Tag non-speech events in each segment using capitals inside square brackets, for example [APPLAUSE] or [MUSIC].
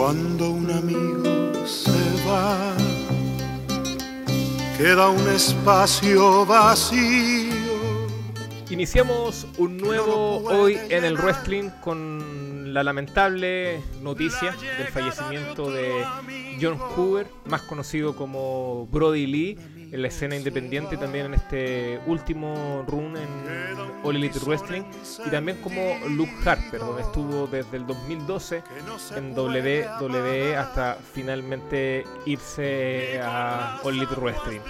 Cuando un amigo se va, queda un espacio vacío. Iniciamos un nuevo hoy en el wrestling con la lamentable noticia del fallecimiento de John Hoover, más conocido como Brody Lee, en la escena independiente también en este último run en All Elite Wrestling y también como Luke Harper, donde estuvo desde el 2012 en WWE hasta finalmente irse a All Elite Wrestling.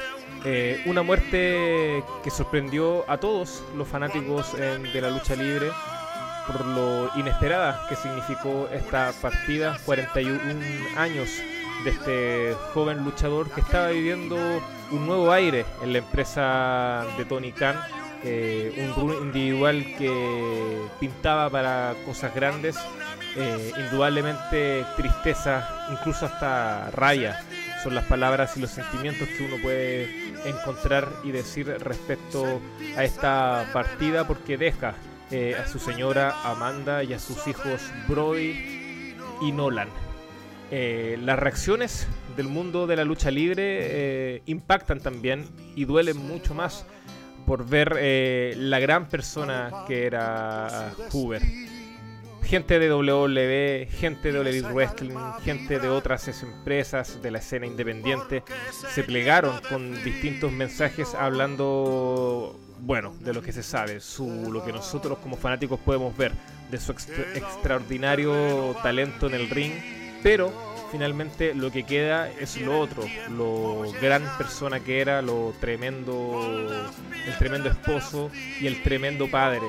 Eh, una muerte que sorprendió a todos los fanáticos de la lucha libre por lo inesperada que significó esta partida, 41 años de este joven luchador que estaba viviendo un nuevo aire en la empresa de Tony Khan, eh, un individual que pintaba para cosas grandes, eh, indudablemente tristeza, incluso hasta raya, son las palabras y los sentimientos que uno puede encontrar y decir respecto a esta partida porque deja eh, a su señora Amanda y a sus hijos Brody y Nolan. Eh, las reacciones del mundo de la lucha libre eh, impactan también y duelen mucho más por ver eh, la gran persona que era Hoover. Gente de WWE, gente de Olympic Wrestling, gente de otras empresas de la escena independiente se plegaron con distintos mensajes hablando, bueno, de lo que se sabe, su, lo que nosotros como fanáticos podemos ver, de su extraordinario talento en el ring pero finalmente lo que queda es lo otro, lo gran persona que era, lo tremendo, el tremendo esposo y el tremendo padre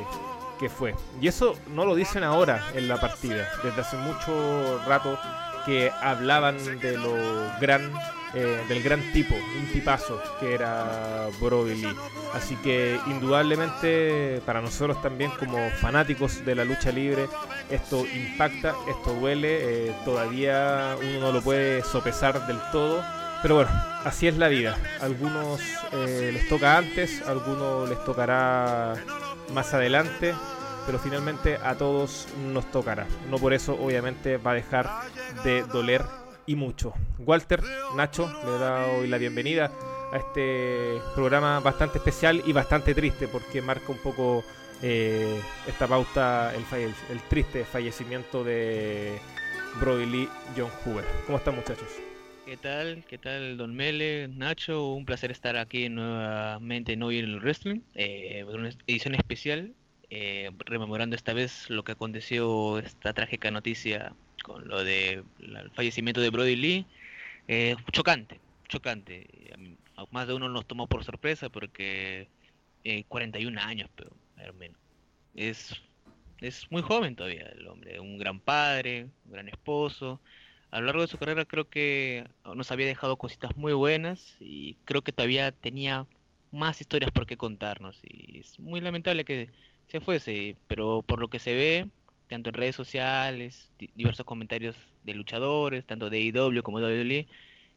que fue. Y eso no lo dicen ahora en la partida, desde hace mucho rato que hablaban de lo gran eh, del gran tipo, un tipazo que era Brody. Así que indudablemente para nosotros también como fanáticos de la lucha libre esto impacta, esto duele, eh, todavía uno no lo puede sopesar del todo. Pero bueno, así es la vida. algunos eh, les toca antes, algunos les tocará más adelante, pero finalmente a todos nos tocará. No por eso obviamente va a dejar de doler y mucho. Walter, Nacho, le da hoy la bienvenida a este programa bastante especial y bastante triste porque marca un poco eh, esta pauta, el, el, triste fallecimiento de Brody Lee John Hoover. ¿Cómo están muchachos? ¿Qué tal? ¿Qué tal Don Mele, Nacho? Un placer estar aquí nuevamente en Hoy en el Wrestling, eh, una edición especial, eh, rememorando esta vez lo que aconteció, esta trágica noticia con lo de fallecimiento de Brody Lee, eh, chocante, chocante. A más de uno nos tomó por sorpresa porque eh, 41 años, pero menos. Es, es muy joven todavía el hombre, un gran padre, un gran esposo. A lo largo de su carrera creo que nos había dejado cositas muy buenas y creo que todavía tenía más historias por qué contarnos. Y es muy lamentable que se fuese, pero por lo que se ve, tanto en redes sociales, diversos comentarios de luchadores, tanto de IW como de WWE,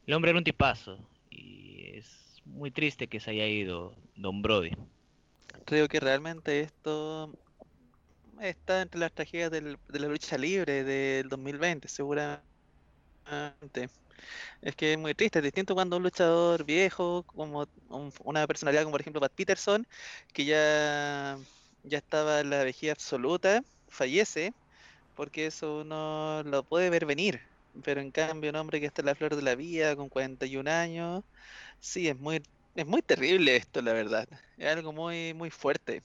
el hombre era un tipazo y es muy triste que se haya ido Don Brody. Creo que realmente esto está entre las tragedias de la lucha libre del 2020, seguramente. Es que es muy triste, es distinto cuando un luchador viejo, como una personalidad como por ejemplo Pat Peterson, que ya, ya estaba en la vejez absoluta, fallece, porque eso uno lo puede ver venir. Pero en cambio, un hombre que está en la flor de la vida con 41 años, sí, es muy, es muy terrible esto, la verdad. Es algo muy, muy fuerte.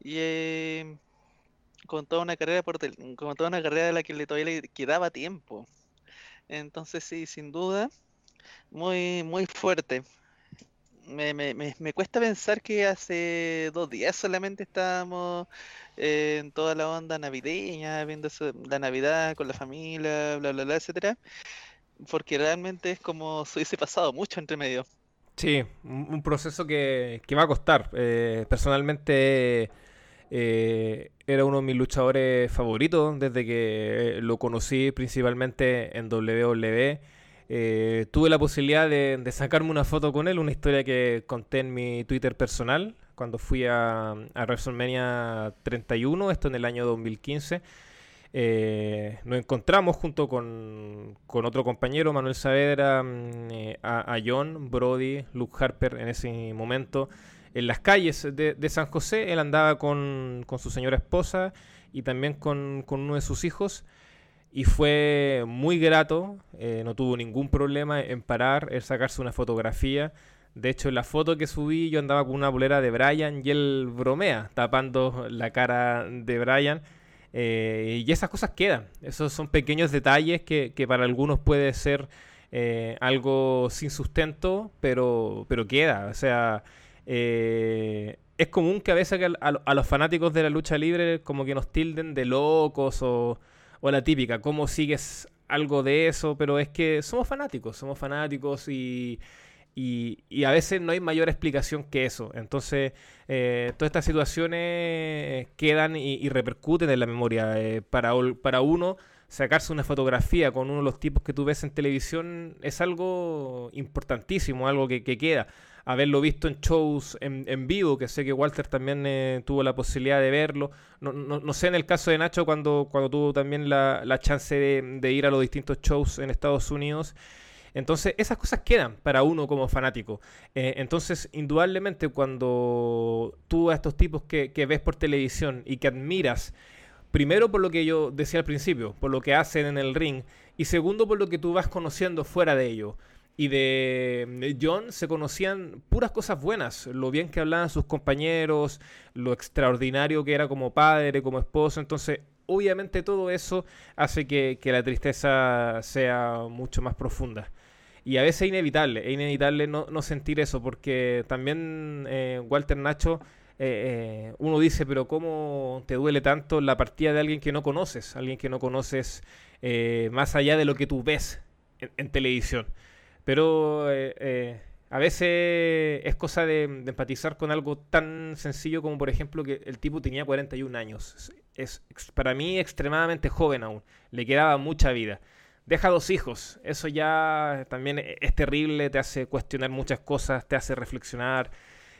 Y eh, con toda una carrera por con toda una carrera de la que le todavía le quedaba tiempo. Entonces sí, sin duda, muy, muy fuerte me, me, me, cuesta pensar que hace dos días solamente estábamos eh, en toda la onda navideña, viendo la Navidad con la familia, bla, bla, bla, etcétera, porque realmente es como si hubiese pasado mucho entre medio. Sí, un proceso que, que va a costar. Eh, personalmente eh, era uno de mis luchadores favoritos desde que lo conocí principalmente en WWE eh, tuve la posibilidad de, sacarme una foto con él, una historia que conté en mi Twitter personal cuando fui a, WrestleMania 31, esto en el año 2015. eh, nos encontramos junto con, otro compañero, Manuel Saavedra, mm, eh, a, John, Brody, Luke Harper en ese momento en las calles de, San José. Él andaba con, su señora esposa y también con, uno de sus hijos. Y fue muy grato, eh, no tuvo ningún problema en parar, en sacarse una fotografía. De hecho, en la foto que subí yo andaba con una bolera de Brian y él bromea, tapando la cara de Brian. Eh, y esas cosas quedan. Esos son pequeños detalles que, para algunos puede ser eh, algo sin sustento, pero, pero queda. O sea, es común que a veces a, los fanáticos de la lucha libre como que nos tilden de locos o, o la típica, ¿cómo sigues algo de eso? Pero es que somos fanáticos, somos fanáticos y y, a veces no hay mayor explicación que eso. Entonces, eh, todas estas situaciones quedan y, repercuten en la memoria. Eh, para, para uno, sacarse una fotografía con uno de los tipos que tú ves en televisión es algo importantísimo, algo que, queda. Haberlo visto en shows en, vivo, que sé que Walter también eh, tuvo la posibilidad de verlo. No, no, sé en el caso de Nacho cuando, cuando tuvo también la, la chance de, ir a los distintos shows en Estados Unidos. Entonces, esas cosas quedan para uno como fanático. Eh, entonces, indudablemente, cuando tú a estos tipos que, ves por televisión y que admiras, primero por lo que yo decía al principio, por lo que hacen en el ring, y segundo por lo que tú vas conociendo fuera de ello. Y de John se conocían puras cosas buenas, lo bien que hablaban sus compañeros, lo extraordinario que era como padre, como esposo. Entonces, obviamente todo eso hace que, la tristeza sea mucho más profunda. Y a veces es inevitable, es inevitable no, sentir eso, porque también eh, Walter Nacho, eh, eh, uno dice, pero ¿cómo te duele tanto la partida de alguien que no conoces? Alguien que no conoces más allá de lo que tú ves en, televisión. Pero a veces es cosa de, empatizar con algo tan sencillo como, por ejemplo, que el tipo tenía 41 años. Es, para mí extremadamente joven aún, le quedaba mucha vida deja dos hijos. Eso ya también es terrible, te hace cuestionar muchas cosas, te hace reflexionar.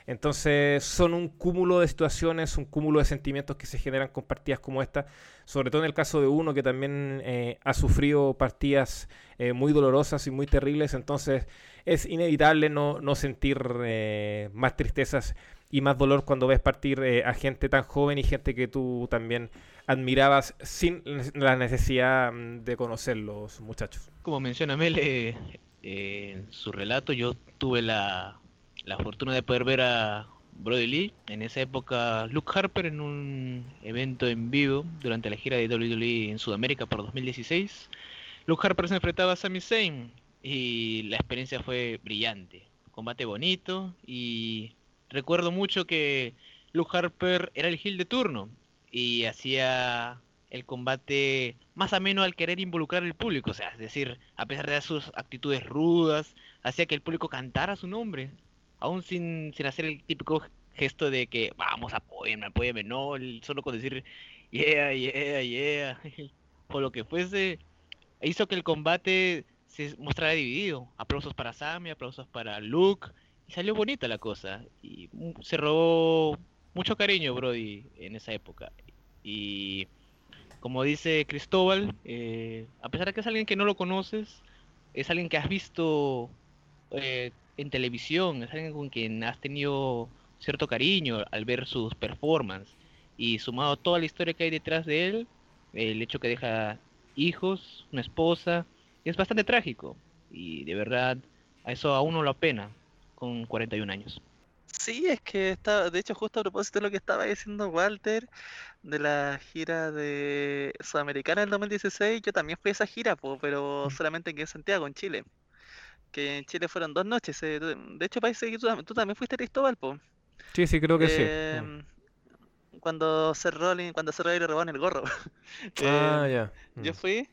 Entonces son un cúmulo de situaciones, un cúmulo de sentimientos que se generan con partidas como esta, sobre todo en el caso de uno que también eh, ha sufrido partidas eh, muy dolorosas y muy terribles, entonces es inevitable no, no sentir eh, más tristezas y más dolor cuando ves partir a gente tan joven y gente que tú también admirabas sin la necesidad mm, de conocerlos, muchachos. Como menciona Mele eh, en su relato, yo tuve la, la fortuna de poder ver a Brody Lee, en esa época Luke Harper en un evento en vivo durante la gira de WWE en Sudamérica por 2016. Luke Harper se enfrentaba a Sami Zayn y la experiencia fue brillante. Combate bonito y recuerdo mucho que Luke Harper era el heel de turno y hacía el combate más ameno al querer involucrar al público, o sea, es decir, a pesar de sus actitudes rudas, hacía que el público cantara su nombre, aún sin, sin hacer el típico gesto de que vamos, apóyenme, apóyenme, no, solo con decir yeah, yeah, yeah, [LAUGHS] o lo que fuese, hizo que el combate se mostrara dividido, aplausos para Sammy, aplausos para Luke, y salió bonita la cosa, y se robó mucho cariño, Brody, en esa época. Y como dice Cristóbal, eh, a pesar de que es alguien que no lo conoces, es alguien que has visto eh, en televisión, es alguien con quien has tenido cierto cariño al ver sus performances. Y sumado a toda la historia que hay detrás de él, el hecho que deja hijos, una esposa, es bastante trágico. Y de verdad, a eso a uno lo apena con 41 años. Sí, es que está, de hecho, justo a propósito de lo que estaba diciendo Walter, de la gira de Sudamericana del 2016, yo también fui a esa gira, pero mm. solamente aquí en Santiago, en Chile. Que en Chile fueron dos noches. Eh, de hecho, parece que tú, también fuiste a Cristóbal, po. Sí, sí, creo que sí. Em, cuando cerró, cuando cerró y le robaron el gorro. [LAUGHS] ah, em, ya. Yo mm. fui,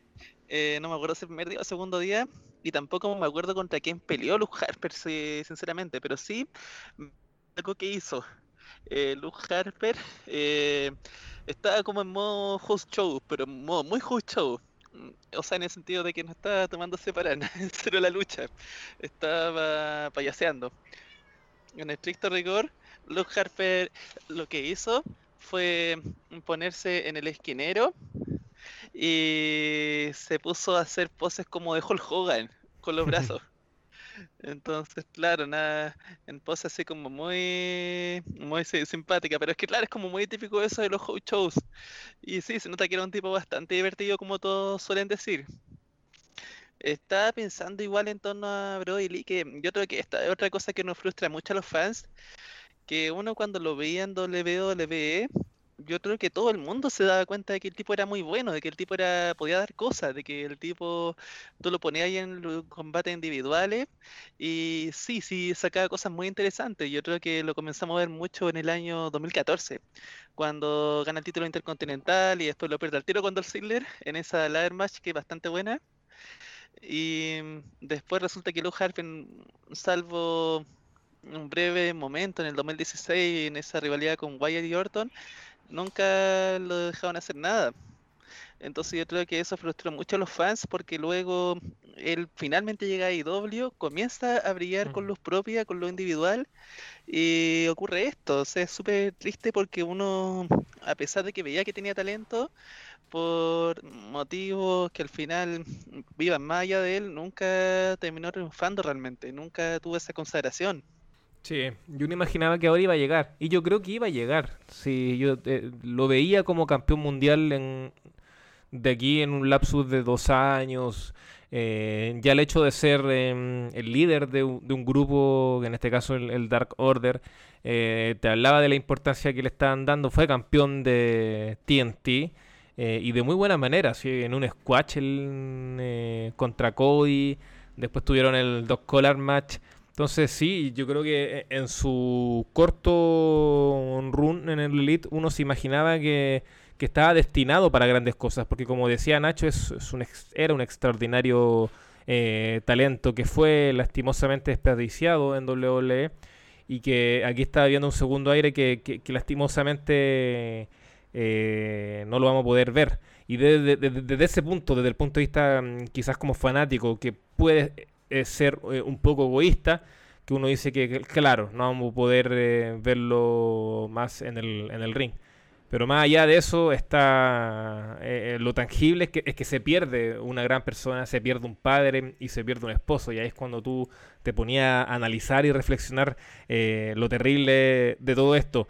eh, no me acuerdo si el primer día o segundo día, y tampoco me acuerdo contra quién peleó Luke Harper, sinceramente, pero sí algo que hizo eh, Luke Harper eh, estaba como en modo host show, pero en modo muy host show. O sea, en el sentido de que no estaba tomándose para [LAUGHS] nada en serio la lucha, estaba payaseando. En estricto rigor, Luke Harper lo que hizo fue ponerse en el esquinero y se puso a hacer poses como de Hulk Hogan con los [LAUGHS] brazos. Entonces, claro, nada, en pose así como muy, muy simpática, pero es que claro, es como muy típico eso de los shows. Y sí, se nota que era un tipo bastante divertido como todos suelen decir. Estaba pensando igual en torno a Brody Lee, que yo creo que esta es otra cosa que nos frustra mucho a los fans, que uno cuando lo veía en WWE, yo creo que todo el mundo se daba cuenta de que el tipo era muy bueno, de que el tipo era podía dar cosas, de que el tipo tú lo ponías ahí en los combates individuales y sí, sí sacaba cosas muy interesantes. Yo creo que lo comenzamos a ver mucho en el año 2014, cuando gana el título intercontinental y después lo pierde al tiro con Dolph Ziggler en esa ladder match que es bastante buena. Y después resulta que Luke Harper, salvo un breve momento en el 2016 en esa rivalidad con Wyatt y Orton, nunca lo dejaban hacer nada. Entonces yo creo que eso frustró mucho a los fans porque luego él finalmente llega a IW, comienza a brillar con luz propia, con lo individual y ocurre esto. O sea, es súper triste porque uno, a pesar de que veía que tenía talento, por motivos que al final vivan más allá de él, nunca terminó triunfando realmente, nunca tuvo esa consagración. Sí, yo no imaginaba que ahora iba a llegar. Y yo creo que iba a llegar. Sí, yo eh, lo veía como campeón mundial en, de aquí en un lapsus de dos años. Eh, ya el hecho de ser em, el líder de, un grupo, en este caso el, Dark Order, eh, te hablaba de la importancia que le estaban dando. Fue campeón de TNT y de muy buena manera. ¿sí? En un squash contra Cody. Después tuvieron el dos collar match. Entonces sí, yo creo que e, en su corto run en el Elite uno se imaginaba que, estaba destinado para grandes cosas, porque como decía Nacho, es, un era un extraordinario eh, talento que fue lastimosamente desperdiciado en WWE y que aquí está viendo un segundo aire que, lastimosamente eh, no lo vamos a poder ver. Y desde, desde ese punto, desde el punto de vista mm, quizás como fanático, que puede es ser eh, un poco egoísta, que uno dice que, claro, no vamos a poder eh, verlo más en el, en el ring. Pero más allá de eso está eh, lo tangible es que, es que se pierde una gran persona, se pierde un padre y se pierde un esposo. Y ahí es cuando tú te ponías a analizar y reflexionar lo terrible de todo esto.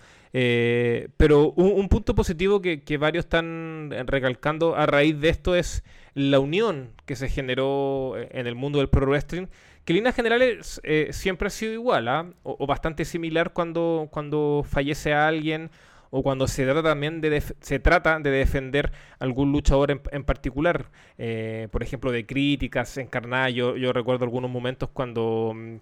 Pero un, punto positivo que, varios están recalcando a raíz de esto es la unión que se generó eh, en el mundo del pro wrestling, que en líneas generales eh, siempre ha sido igual, ¿ah? o, bastante similar cuando, cuando fallece alguien o cuando se trata también de, se trata de defender algún luchador en, particular. Eh, por ejemplo, de críticas encarnadas. Yo, yo recuerdo algunos momentos cuando mm,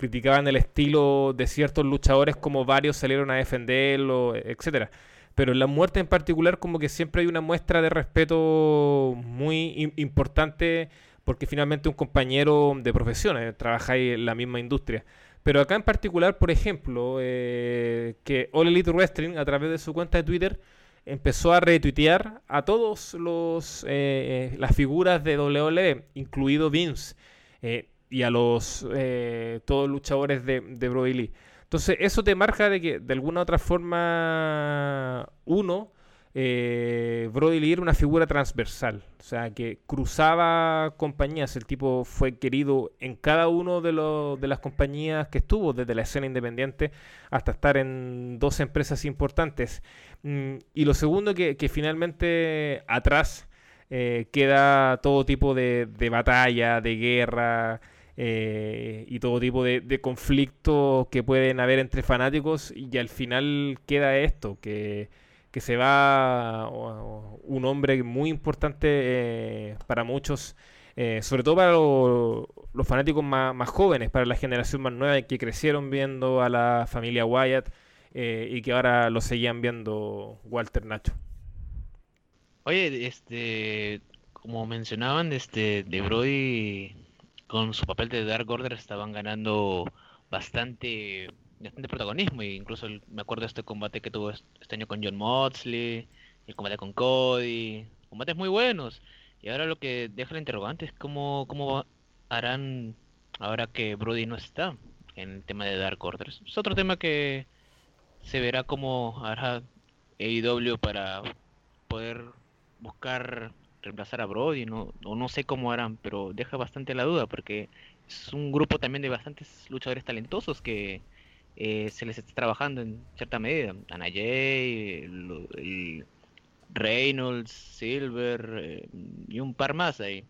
criticaban el estilo de ciertos luchadores como varios salieron a defenderlo, etcétera pero en la muerte en particular como que siempre hay una muestra de respeto muy importante porque finalmente un compañero de profesión, eh, trabajáis en la misma industria. Pero acá en particular, por ejemplo, eh, que All Elite Wrestling a través de su cuenta de Twitter empezó a retuitear a todos los eh, las figuras de WWE, incluido Vince, y a los todos los luchadores de, de Brody Lee. Entonces, eso te marca de que de alguna otra forma, uno, eh, Brody Lee era una figura transversal, o sea, que cruzaba compañías. El tipo fue querido en cada uno de, de las compañías que estuvo, desde la escena independiente hasta estar en dos empresas importantes. Mm, y lo segundo, que, que finalmente atrás eh, queda todo tipo de, de batalla, de guerra. Eh, y todo tipo de, conflictos que pueden haber entre fanáticos y al final queda esto, que, se va un hombre muy importante eh, para muchos, eh, sobre todo para los fanáticos más, jóvenes, para la generación más nueva que crecieron viendo a la familia Wyatt y que ahora lo seguían viendo Walter Nacho. Oye, este, como mencionaban, este, de Brody con su papel de Dark Order estaban ganando bastante, bastante protagonismo. E incluso me acuerdo de este combate que tuvo este año con John Moxley, el combate con Cody, combates muy buenos. Y ahora lo que deja la interrogante es cómo, cómo harán ahora que Brody no está en el tema de Dark Order. Es otro tema que se verá cómo hará AEW para poder buscar reemplazar a Brody, no, o no sé cómo harán, pero deja bastante la duda porque es un grupo también de bastantes luchadores talentosos que eh, se les está trabajando en cierta medida. Ana Jay, el, Reynolds, Silver eh, y un par más ahí.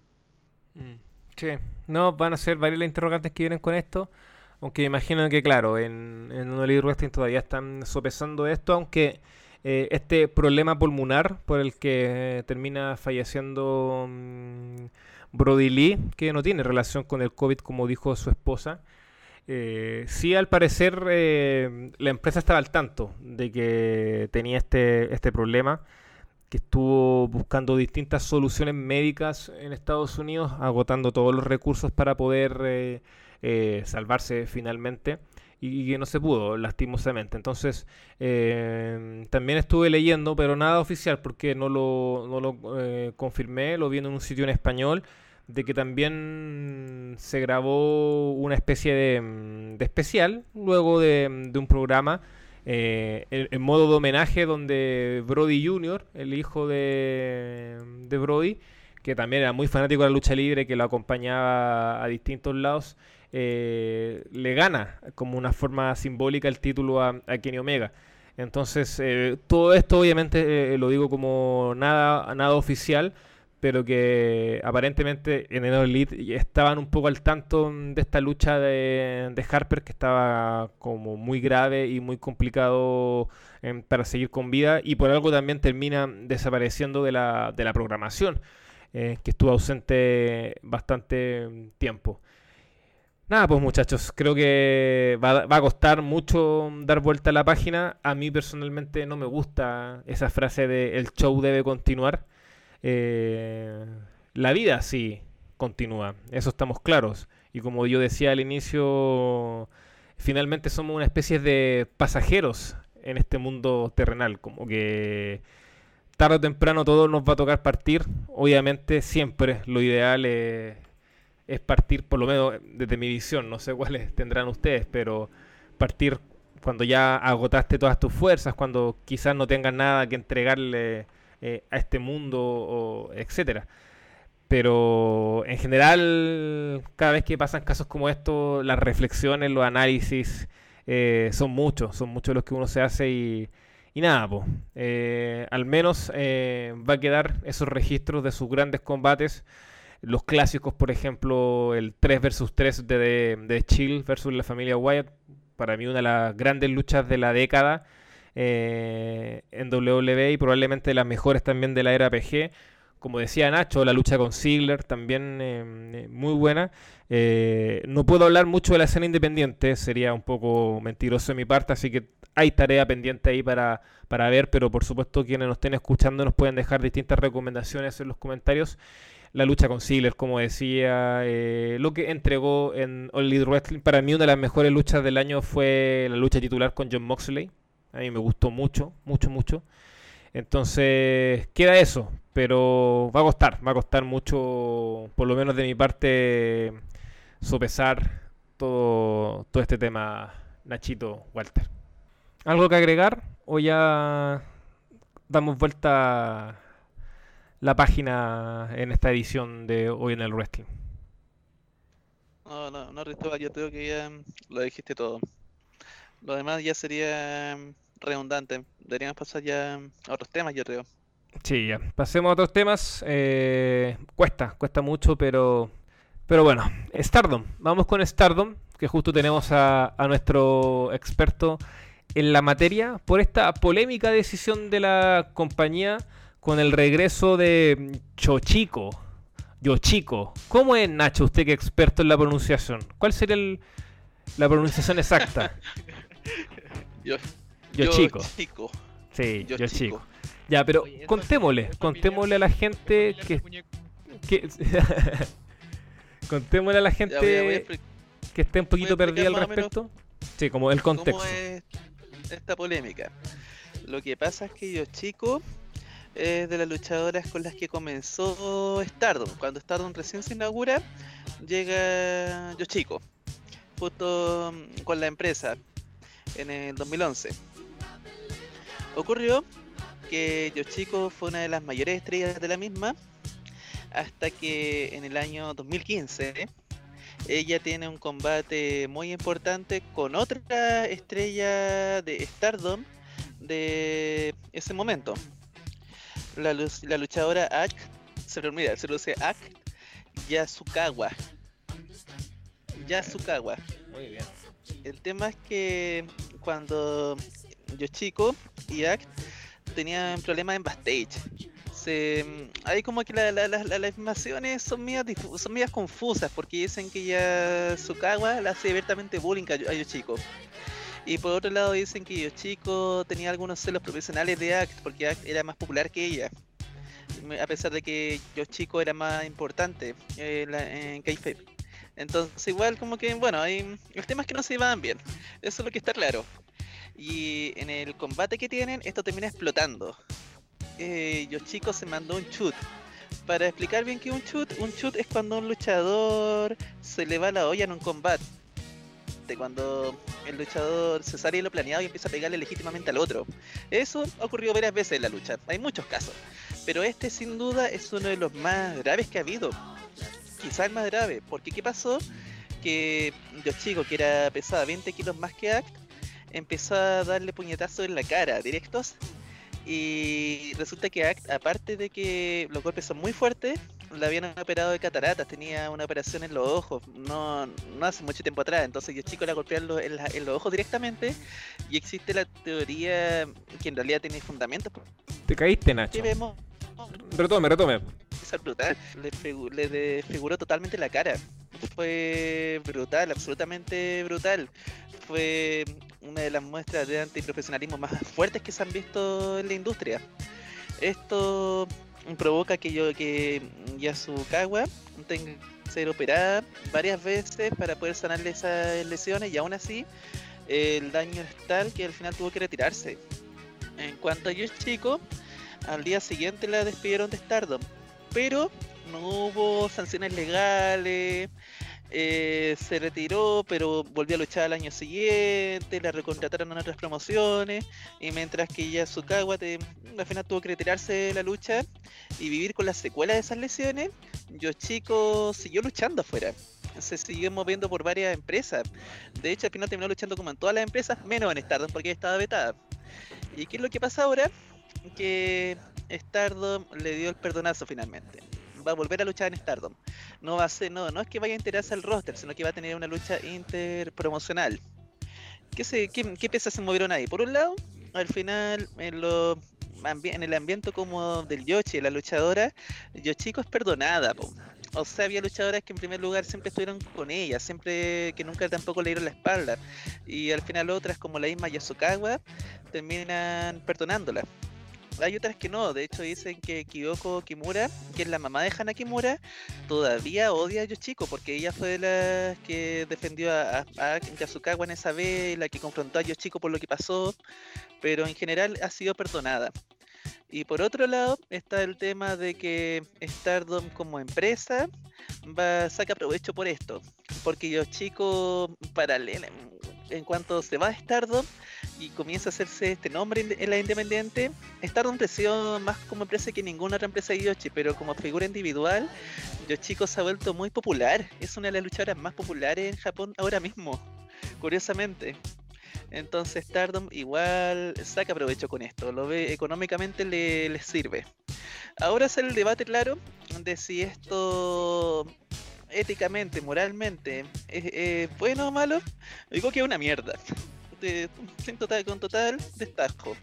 Mm, sí, no, van a ser varias las interrogantes que vienen con esto. Aunque imagino que, claro, en, en Elite Wrestling todavía están sopesando esto, aunque eh, este problema pulmonar por el que termina falleciendo mm, Brody Lee, que no tiene relación con el COVID, como dijo su esposa. Eh, sí, al parecer eh, la empresa estaba al tanto de que tenía este, este problema, que estuvo buscando distintas soluciones médicas en Estados Unidos, agotando todos los recursos para poder eh, salvarse finalmente y que no se pudo, lastimosamente. Entonces, eh, también estuve leyendo, pero nada oficial porque no lo, no lo eh, confirmé, lo vi en un sitio en español, de que también se grabó una especie de, mm, especial luego de, un programa. en, modo de homenaje donde Brody Jr., el hijo de, de Brody, que también era muy fanático de la lucha libre, que lo acompañaba a distintos lados, eh, le gana como una forma simbólica el título a, Kenny Omega. Entonces, eh, todo esto obviamente eh, lo digo como nada, nada oficial, pero que aparentemente en el Elite estaban un poco al tanto de esta lucha de, Harper que estaba como muy grave y muy complicado em, para seguir con vida y por algo también termina desapareciendo de la, de la programación, que estuvo ausente bastante tiempo. Nada, pues muchachos, creo que va, a costar mucho dar vuelta a la página. A mí personalmente no me gusta esa frase de el show debe continuar. Eh, la vida sí continúa, eso estamos claros. Y como yo decía al inicio, finalmente somos una especie de pasajeros en este mundo terrenal, como que tarde o temprano todo nos va a tocar partir. Obviamente siempre lo ideal es es partir, por lo menos desde mi visión, no sé cuáles tendrán ustedes, pero partir cuando ya agotaste todas tus fuerzas, cuando quizás no tengas nada que entregarle eh, a este mundo, o etcétera. Pero en general, cada vez que pasan casos como estos, las reflexiones, los análisis eh, son muchos, son muchos los que uno se hace y, y nada, pues, al menos va a quedar esos registros de sus grandes combates los clásicos, por ejemplo, el 3 versus 3 de, de, Chill versus la familia Wyatt, para mí una de las grandes luchas de la década eh, en WWE y probablemente las mejores también de la era PG. Como decía Nacho, la lucha con Ziggler también eh, muy buena. Eh, no puedo hablar mucho de la escena independiente, sería un poco mentiroso de mi parte, así que hay tarea pendiente ahí para, para ver, pero por supuesto quienes nos estén escuchando nos pueden dejar distintas recomendaciones en los comentarios la lucha con Ziggler, como decía, eh, lo que entregó en All Elite Wrestling. Para mí una de las mejores luchas del año fue la lucha titular con John Moxley. A mí me gustó mucho, mucho, mucho. Entonces, queda eso, pero va a costar, va a costar mucho, por lo menos de mi parte, sopesar todo, todo este tema, Nachito Walter. ¿Algo que agregar o ya damos vuelta la página en esta edición de Hoy en el Wrestling. No, no, no, Cristóbal, yo creo que ya lo dijiste todo. Lo demás ya sería redundante. Deberíamos pasar ya a otros temas, yo creo. Sí, ya. Pasemos a otros temas. Eh, cuesta, cuesta mucho, pero, pero bueno. Stardom. Vamos con Stardom, que justo tenemos a, a nuestro experto en la materia por esta polémica decisión de la compañía con el regreso de Chochico. Yochico. ¿Cómo es Nacho, usted que es experto en la pronunciación? ¿Cuál sería la pronunciación exacta? [LAUGHS] yo, Yochico. Sí, Yochico. Ya, pero contémosle, [LAUGHS] contémosle a la gente que... contémosle a la gente que esté un poquito perdida al respecto. Sí, como el contexto. ¿Cómo es esta polémica? Lo que pasa es que Yochico es de las luchadoras con las que comenzó Stardom. Cuando Stardom recién se inaugura, llega Yoshiko, justo mm, con la empresa, en el 2011. Ocurrió que Yoshiko fue una de las mayores estrellas de la misma, hasta que en el año 2015 ella tiene un combate muy importante con otra estrella de Stardom de ese momento. La, la luchadora Ak, se lo olvida, se lo dice Ak Yasukawa. Yasukawa. Muy bien. El tema es que cuando Yoshiko y Ak tenían problemas en backstage, se, hay como que la- la- la- la- las informaciones son medias, difu- son medias confusas porque dicen que Yasukawa le hace abiertamente bullying a, Yo- a Yoshiko. Y por otro lado dicen que Yoshiko tenía algunos celos profesionales de Act porque Act era más popular que ella. A pesar de que Yoshiko era más importante eh, la- en. Entonces igual como que, bueno, hay, el tema es que no se llevaban bien. Eso es lo que está claro. Y en el combate que tienen, esto termina explotando. Eh, Yoshiko se mandó un shoot. Para explicar bien qué un shoot, un shoot es cuando un luchador se le va la olla en un combate. Cuando el luchador se sale de lo planeado y empieza a pegarle legítimamente al otro. Eso ha ocurrido varias veces en la lucha, hay muchos casos. Pero este sin duda es uno de los más graves que ha habido. Quizá el más grave, porque ¿qué pasó? Que Yoshiko, que era pesada 20 kilos más que Act, empezó a darle puñetazos en la cara, directos. Y resulta que Act, aparte de que los golpes son muy fuertes, la habían operado de cataratas, tenía una operación en los ojos, no, no hace mucho tiempo atrás. Entonces Yoshiko la golpearon lo- en, la- en los ojos directamente. Y existe la teoría que en realidad tiene fundamentos. Te caíste, Nacho. Vemos Retome, retome. esa brutal. Le desfiguró totalmente la cara. Fue brutal, absolutamente brutal. Fue una de las muestras de antiprofesionalismo más fuertes que se han visto en la industria. Esto provoca que yo que Yasukawa tenga que ser operada varias veces para poder sanarle esas lesiones y aún así el daño es tal que al final tuvo que retirarse. En cuanto a Yoshiko, al día siguiente la despidieron de Stardom, pero no hubo sanciones legales, eh, se retiró, pero volvió a luchar al año siguiente, la recontrataron en otras promociones, y mientras que Yasukawa te, al final tuvo que retirarse de la lucha y vivir con las secuelas de esas lesiones, Yoshiko siguió luchando afuera. Se siguió moviendo por varias empresas. De hecho, al final terminó luchando como en todas las empresas, menos en Stardom, porque estaba vetada. ¿Y qué es lo que pasa ahora? que Stardom le dio el perdonazo finalmente. Va a volver a luchar en Stardom. No va a ser, no, no es que vaya a integrarse al roster, sino que va a tener una lucha interpromocional. ¿Qué, se, qué, qué piezas se movieron ahí? Por un lado, al final, en, lo, en el ambiente como del Yoshi, la luchadora, Yoshiko es perdonada. O sea, había luchadoras que en primer lugar siempre estuvieron con ella, siempre que nunca tampoco le dieron la espalda. Y al final otras como la misma Yasukawa terminan perdonándola. Hay otras que no, de hecho dicen que Kyoko Kimura, que es la mamá de Hana Kimura, todavía odia a Yoshiko porque ella fue las que defendió a, a, a Yasukawa en esa vez, la que confrontó a Yoshiko por lo que pasó, pero en general ha sido perdonada. Y por otro lado está el tema de que Stardom como empresa va, saca provecho por esto, porque Yoshiko paralela, en cuanto se va a Stardom y comienza a hacerse este nombre en la independiente, Stardom creció más como empresa que ninguna otra empresa de Yoshi, pero como figura individual, Yoshiko se ha vuelto muy popular. Es una de las luchadoras más populares en Japón ahora mismo, curiosamente. Entonces Stardom igual saca provecho con esto, lo ve económicamente le, le sirve. Ahora es el debate claro de si esto éticamente, moralmente, es, es bueno o malo. Digo que es una mierda. De- sin con total destajo.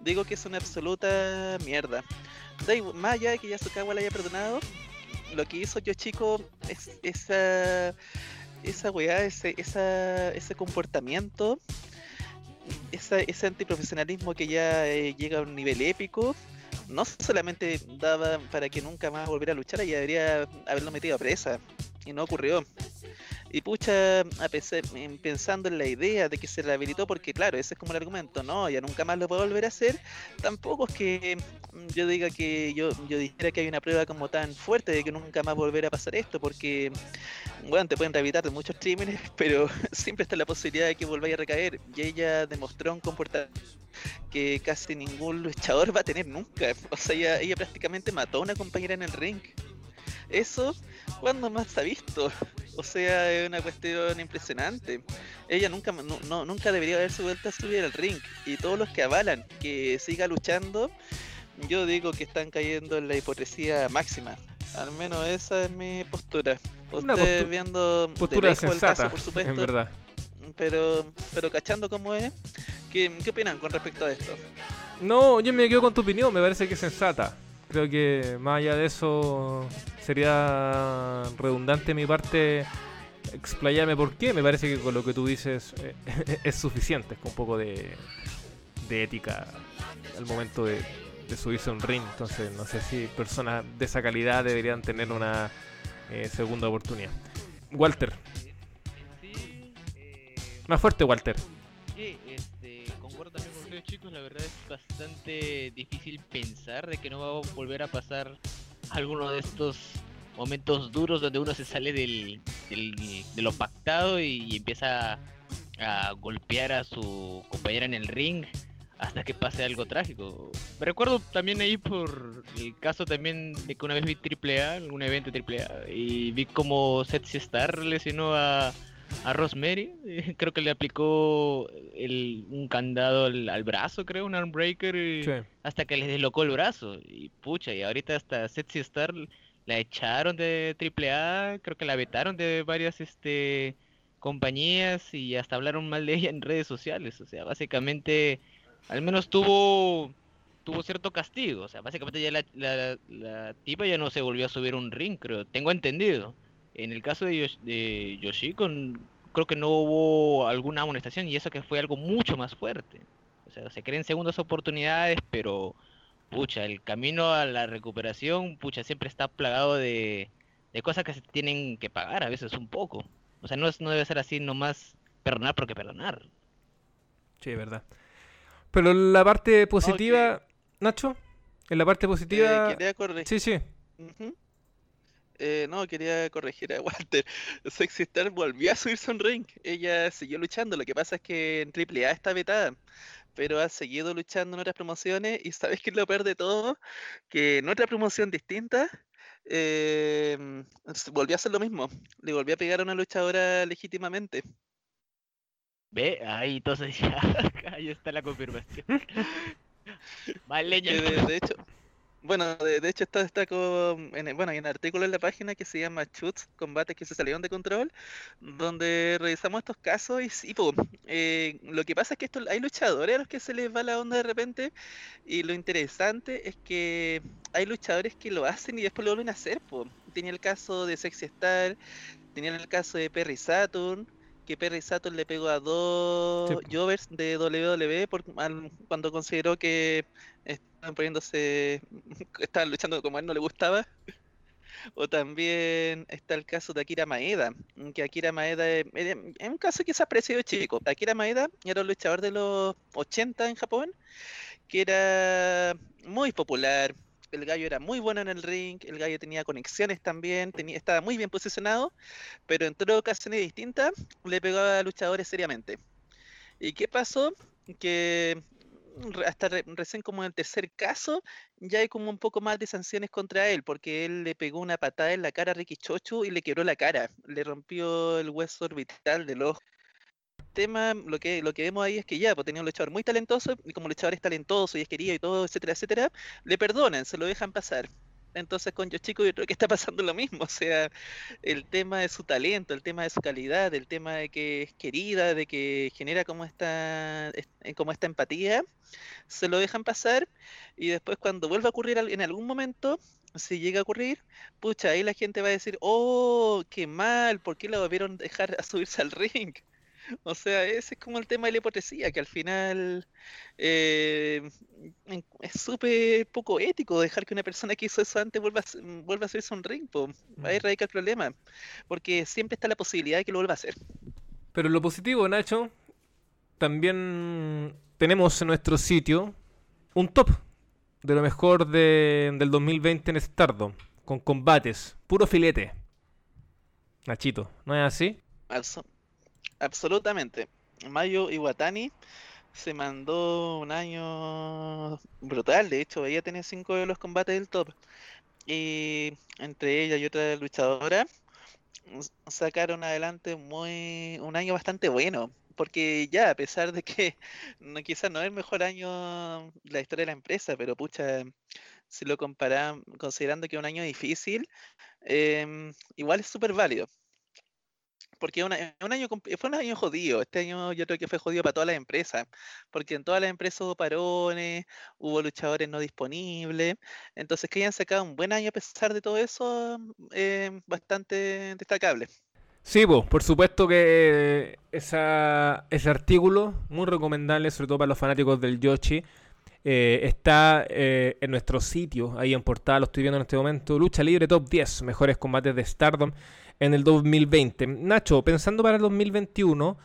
Digo que es una absoluta mierda. Da igual- más allá de que Yasukawa la haya perdonado, lo que hizo Yoshiko es esa esa weá, ese, esa, ese comportamiento, esa- ese antiprofesionalismo que ya eh, llega a un nivel épico, no solamente daba para que nunca más volviera a luchar, ya debería haberlo metido a presa, y no ocurrió. Y pucha, a pesar, pensando en la idea de que se rehabilitó, porque claro, ese es como el argumento, no, ya nunca más lo puedo volver a hacer, tampoco es que mm, yo diga que yo, yo dijera que hay una prueba como tan fuerte de que nunca más volverá a pasar esto, porque, bueno, te pueden rehabilitar de muchos crímenes, [LAUGHS] pero [LAUGHS] siempre está la posibilidad de que volváis a recaer. Y ella demostró un comportamiento que casi ningún luchador va a tener nunca. [LAUGHS] O sea, ella, prácticamente mató a una compañera en el ring. Eso, ¿cuándo más se ha visto? O sea, es una cuestión impresionante. Ella nunca, no, nunca debería haberse vuelto a subir al ring. Y todos los que avalan que siga luchando, yo digo que están cayendo en la hipocresía máxima. Al menos esa es mi postura. Ustedes viendo postura sensata, por supuesto. En verdad. Pero, pero cachando cómo es, ¿qué, ¿qué opinan con respecto a esto? No, yo me quedo con tu opinión, me parece que es sensata. Creo que más allá de eso sería redundante mi parte explayarme por qué. Me parece que con lo que tú dices eh, [LAUGHS] es suficiente, con un poco de, ética al momento de, subirse a un ring. Entonces no sé si personas de esa calidad deberían tener una eh, segunda oportunidad. Walter. Más fuerte, Walter. Chicos, la verdad es bastante difícil pensar de que no va a volver a pasar alguno de estos momentos duros donde uno se sale del, de lo pactado y, empieza a golpear a su compañera en el ring hasta que pase algo trágico. Me recuerdo también ahí por el caso también de que una vez vi AAA, un evento AAA, y vi como Setsy Star lesionó a, a Rosemary. [LAUGHS] Creo que le aplicó el, un candado al, brazo, creo, un armbreaker, hasta que le deslocó el brazo. Y pucha, y ahorita hasta Setsy Star la echaron de AAA, creo que la vetaron de varias este compañías y hasta hablaron mal de ella en redes sociales. O sea, básicamente, al menos tuvo tuvo cierto castigo. O sea, básicamente ya la, la, la tipa ya no se volvió a subir un ring, creo. Tengo entendido. En el caso de, de Yoshi, creo que no hubo alguna amonestación y eso que fue algo mucho más fuerte. O sea, se creen segundas oportunidades, pero pucha, el camino a la recuperación, pucha, siempre está plagado de, de cosas que se tienen que pagar, a veces un poco. O sea, no, es, no debe ser así nomás perdonar porque perdonar. Sí, verdad. Pero la parte positiva, Nacho, en la parte positiva... Eh, sí, sí. Eh, no, quería corregir a Walter. [LAUGHS] Sexy Star volvió a subirse un ring. Ella siguió luchando. Lo que pasa es que en AAA está vetada. Pero ha seguido luchando en otras promociones. Y sabes qué es lo peor de todo? Que en otra promoción distinta. Em, volvió a hacer lo mismo. Le volvió a pegar a una luchadora legítimamente. Ve, ahí entonces [LAUGHS] ya. ahí está la confirmación. [LAUGHS] vale, de hecho. Bueno, de, hecho está, está con, en, bueno, hay un artículo en la página que se llama Shoots, combates que se salieron de control, donde revisamos estos casos y sí, eh, lo que pasa es que esto, hay luchadores a los que se les va la onda de repente y lo interesante es que hay luchadores que lo hacen y después lo vuelven a hacer. Tenía el caso de Sexy Star, tenía el caso de Perry Saturn, que Perry Saturn le pegó a dos Jovers de WWE por, cuando consideró que estaban poniéndose, [LAUGHS] estaban luchando como a él no le gustaba. O también está el caso de Akira Maeda, que Akira Maeda es, un caso que se ha apreciado chico. Akira Maeda era un luchador de los 80 en Japón, que era muy popular. El gallo era muy bueno en el ring, el gallo tenía conexiones también, tenía, estaba muy bien posicionado, pero en tres ocasiones distintas le pegaba a luchadores seriamente. ¿Y qué pasó? Que hasta recién como en el tercer caso, ya hay como un poco más de sanciones contra él, porque él le pegó una patada en la cara a Ricky Chochu y le quebró la cara, le rompió el hueso orbital del ojo. Tema, lo que, lo que vemos ahí es que ya, pues tenía un luchador muy talentoso, y como luchador es talentoso y es querido y todo, etcétera, etcétera, le perdonan, se lo dejan pasar. Entonces con Yoshiko yo creo que está pasando lo mismo, o sea, el tema de su talento, el tema de su calidad, el tema de que es querida, de que genera como esta, eh, como esta empatía, se lo dejan pasar y después cuando vuelva a ocurrir en algún momento, si llega a ocurrir, pucha, ahí la gente va a decir, oh, qué mal, ¿por qué la volvieron dejar a subirse al ring? O sea, ese es como el tema de la hipocresía, que al final eh, es súper poco ético dejar que una persona que hizo eso antes vuelva a, vuelva a hacerse un ring. Ahí mm. radica el problema, porque siempre está la posibilidad de que lo vuelva a hacer. Pero lo positivo, Nacho, también tenemos en nuestro sitio un top de lo mejor de, del 2020 en Stardom, con combates, puro filete. Nachito, ¿no es así? Absolutamente. Mayo Iwatani se mandó un año brutal, de hecho ella tenía cinco de los combates del top. Y entre ella y otra luchadora sacaron adelante muy un año bastante bueno. Porque ya, a pesar de que no, quizás no es el mejor año de la historia de la empresa, pero pucha, si lo comparan, considerando que es un año difícil, em, igual es súper válido porque un año, fue un año jodido. Este año yo creo que fue jodido para todas las empresas, porque en todas las empresas hubo parones, hubo luchadores no disponibles. Entonces, que hayan sacado un buen año a pesar de todo eso, es bastante destacable. Sí, por supuesto que ese artículo, muy recomendable, sobre todo para los fanáticos del Yoshi, eh, está eh, en nuestro sitio, ahí en portada, lo estoy viendo en este momento, Lucha Libre Top 10, mejores combates de Stardom en el 2020. Nacho, pensando para el 2021,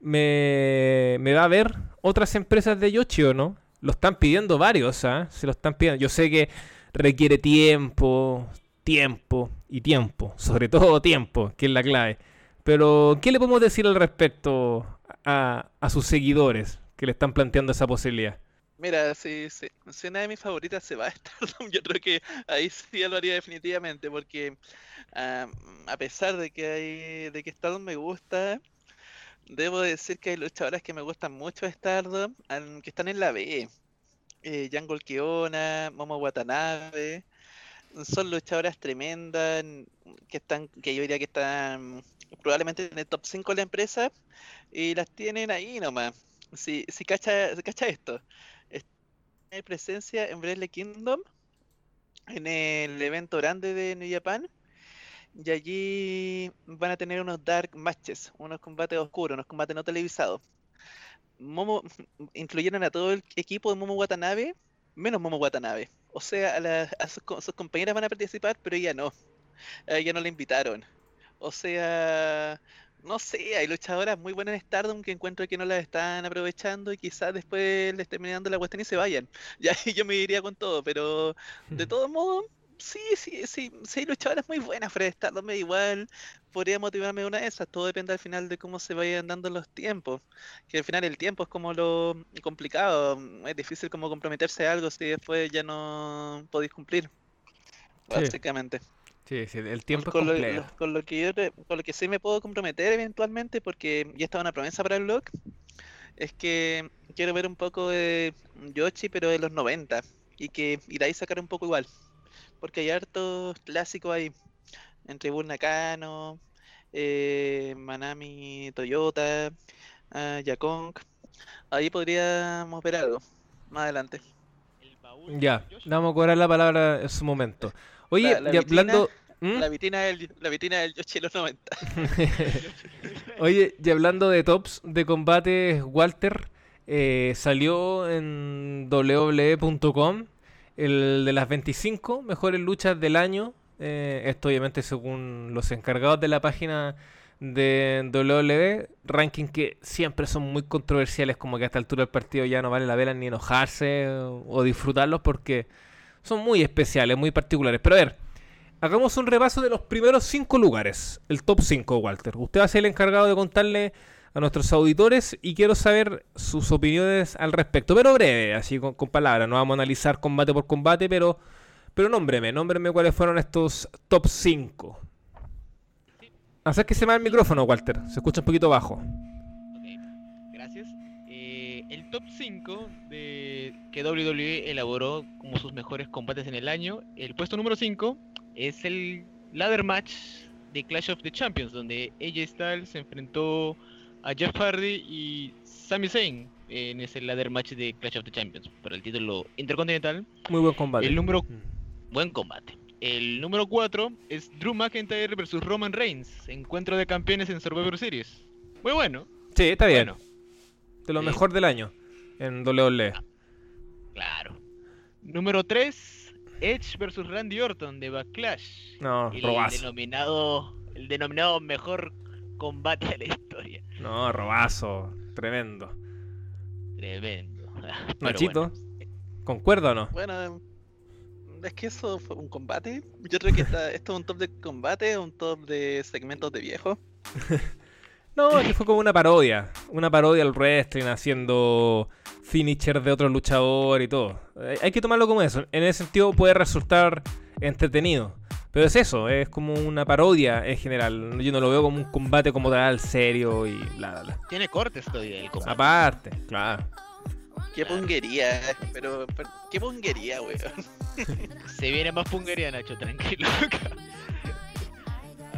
me, va a ver otras empresas de Yoshi o no? Lo están pidiendo varios, ¿ah? Se lo están pidiendo. Yo sé que requiere tiempo, tiempo y tiempo. Sobre todo tiempo, que es la clave. Pero, ¿qué le podemos decir al respecto a sus seguidores que le están planteando esa posibilidad? Mira, si, si, si, una de mis favoritas se va a [LAUGHS] Stardom, yo creo que ahí sí lo haría definitivamente, porque a pesar de que hay, de que Stardom me gusta, debo decir que hay luchadoras que me gustan mucho de Stardom, que están en la B. Eh, Kiona, Momo Watanabe, son luchadoras tremendas, que están, que yo diría que están probablemente en el top 5 de la empresa, y las tienen ahí nomás. Si, si cacha, si cacha esto, presencia en Bradley Kingdom, en el evento grande de New Japan, y allí van a tener unos dark matches, unos combates oscuros, unos combates no televisados. Momo [LAUGHS] incluyeron a todo el equipo de Momo Watanabe, menos Momo Watanabe. O sea, a, sus, compañeras van a participar, pero ella no. Ella no la invitaron. O sea, no sé, hay luchadoras muy buenas en Stardom que encuentro que no las están aprovechando y quizás después les terminando la cuestión y se vayan. [LAUGHS] Ya yo me iría con todo, pero [LAUGHS] de todos modos, sí, sí, sí, sí hay luchadoras muy buenas fuera de igual podría motivarme una de esas, todo depende al final de cómo se vayan dando los tiempos, que al final el tiempo es como lo complicado, es difícil como comprometerse a algo si después ya no podéis cumplir, básicamente. Sí, sí, el tiempo con, es complejo. Lo, con lo que yo, con lo que sí me puedo comprometer eventualmente, porque ya estaba una promesa para el blog, es que quiero ver un poco de Yoshi, pero de los 90, y que y de ahí sacar un poco igual porque hay hartos clásicos ahí, entre Bull Nakano, eh, Manami Toyota, uh, Yakong. Ahí podríamos ver algo más adelante. Ya, vamos a cobrar la palabra en su momento. Oye, hablando... ¿Mm? La vitina del, la del Yoshi los 90. [LAUGHS] Oye, y hablando de tops de combate, Walter eh, salió en www.com el de las 25 mejores luchas del año. Eh, esto obviamente según los encargados de la página de WWE, ranking que siempre son muy controversiales, como que a esta altura del partido ya no vale la pena ni enojarse o, disfrutarlos porque son muy especiales, muy particulares. Pero a ver, hagamos un repaso de los primeros 5 lugares, el top 5, Walter. Usted va a ser el encargado de contarle a nuestros auditores y quiero saber sus opiniones al respecto, pero breve, así con, palabras. No vamos a analizar combate por combate, pero, pero nómbreme, nómbreme cuáles fueron estos top 5. Hacer que se me el micrófono, Walter. Se escucha un poquito bajo. gracias. Eh, el top 5 de que WWE elaboró como sus mejores combates en el año, el puesto número 5 es el ladder match de Clash of the Champions, donde AJ Styles se enfrentó a Jeff Hardy y Sami Zayn en ese ladder match de Clash of the Champions para el título intercontinental. Muy buen combate. El número mm. buen combate. El número 4 es Drew McIntyre versus Roman Reigns, encuentro de campeones en Survivor Series. Muy bueno. Sí, está bien. Bueno, de lo sí. mejor del año en WWE. Número 3, Edge versus Randy Orton de Backlash. No, el robazo. denominado, el denominado mejor combate de la historia. No, robazo. Tremendo. Tremendo. [LAUGHS] Pero Nachito, bueno, ¿concuerda o no? Bueno, es que eso fue un combate. Yo creo que esta- [LAUGHS] esto es un top de combate, un top de segmentos de viejo. [LAUGHS] No, es que fue como una parodia. Una parodia al wrestling haciendo finisher de otros luchadores y todo. Eh, Hay que tomarlo como eso. En ese sentido puede resultar entretenido. Pero es eso, es como una parodia en general. Yo no lo veo como un combate como tal, serio y bla, bla, bla. tiene cortes todavía el combate. Aparte, claro. Qué punguería, pero, pero qué punguería, weón. [LAUGHS] Se viene más punguería, Nacho, tranquilo. [LAUGHS]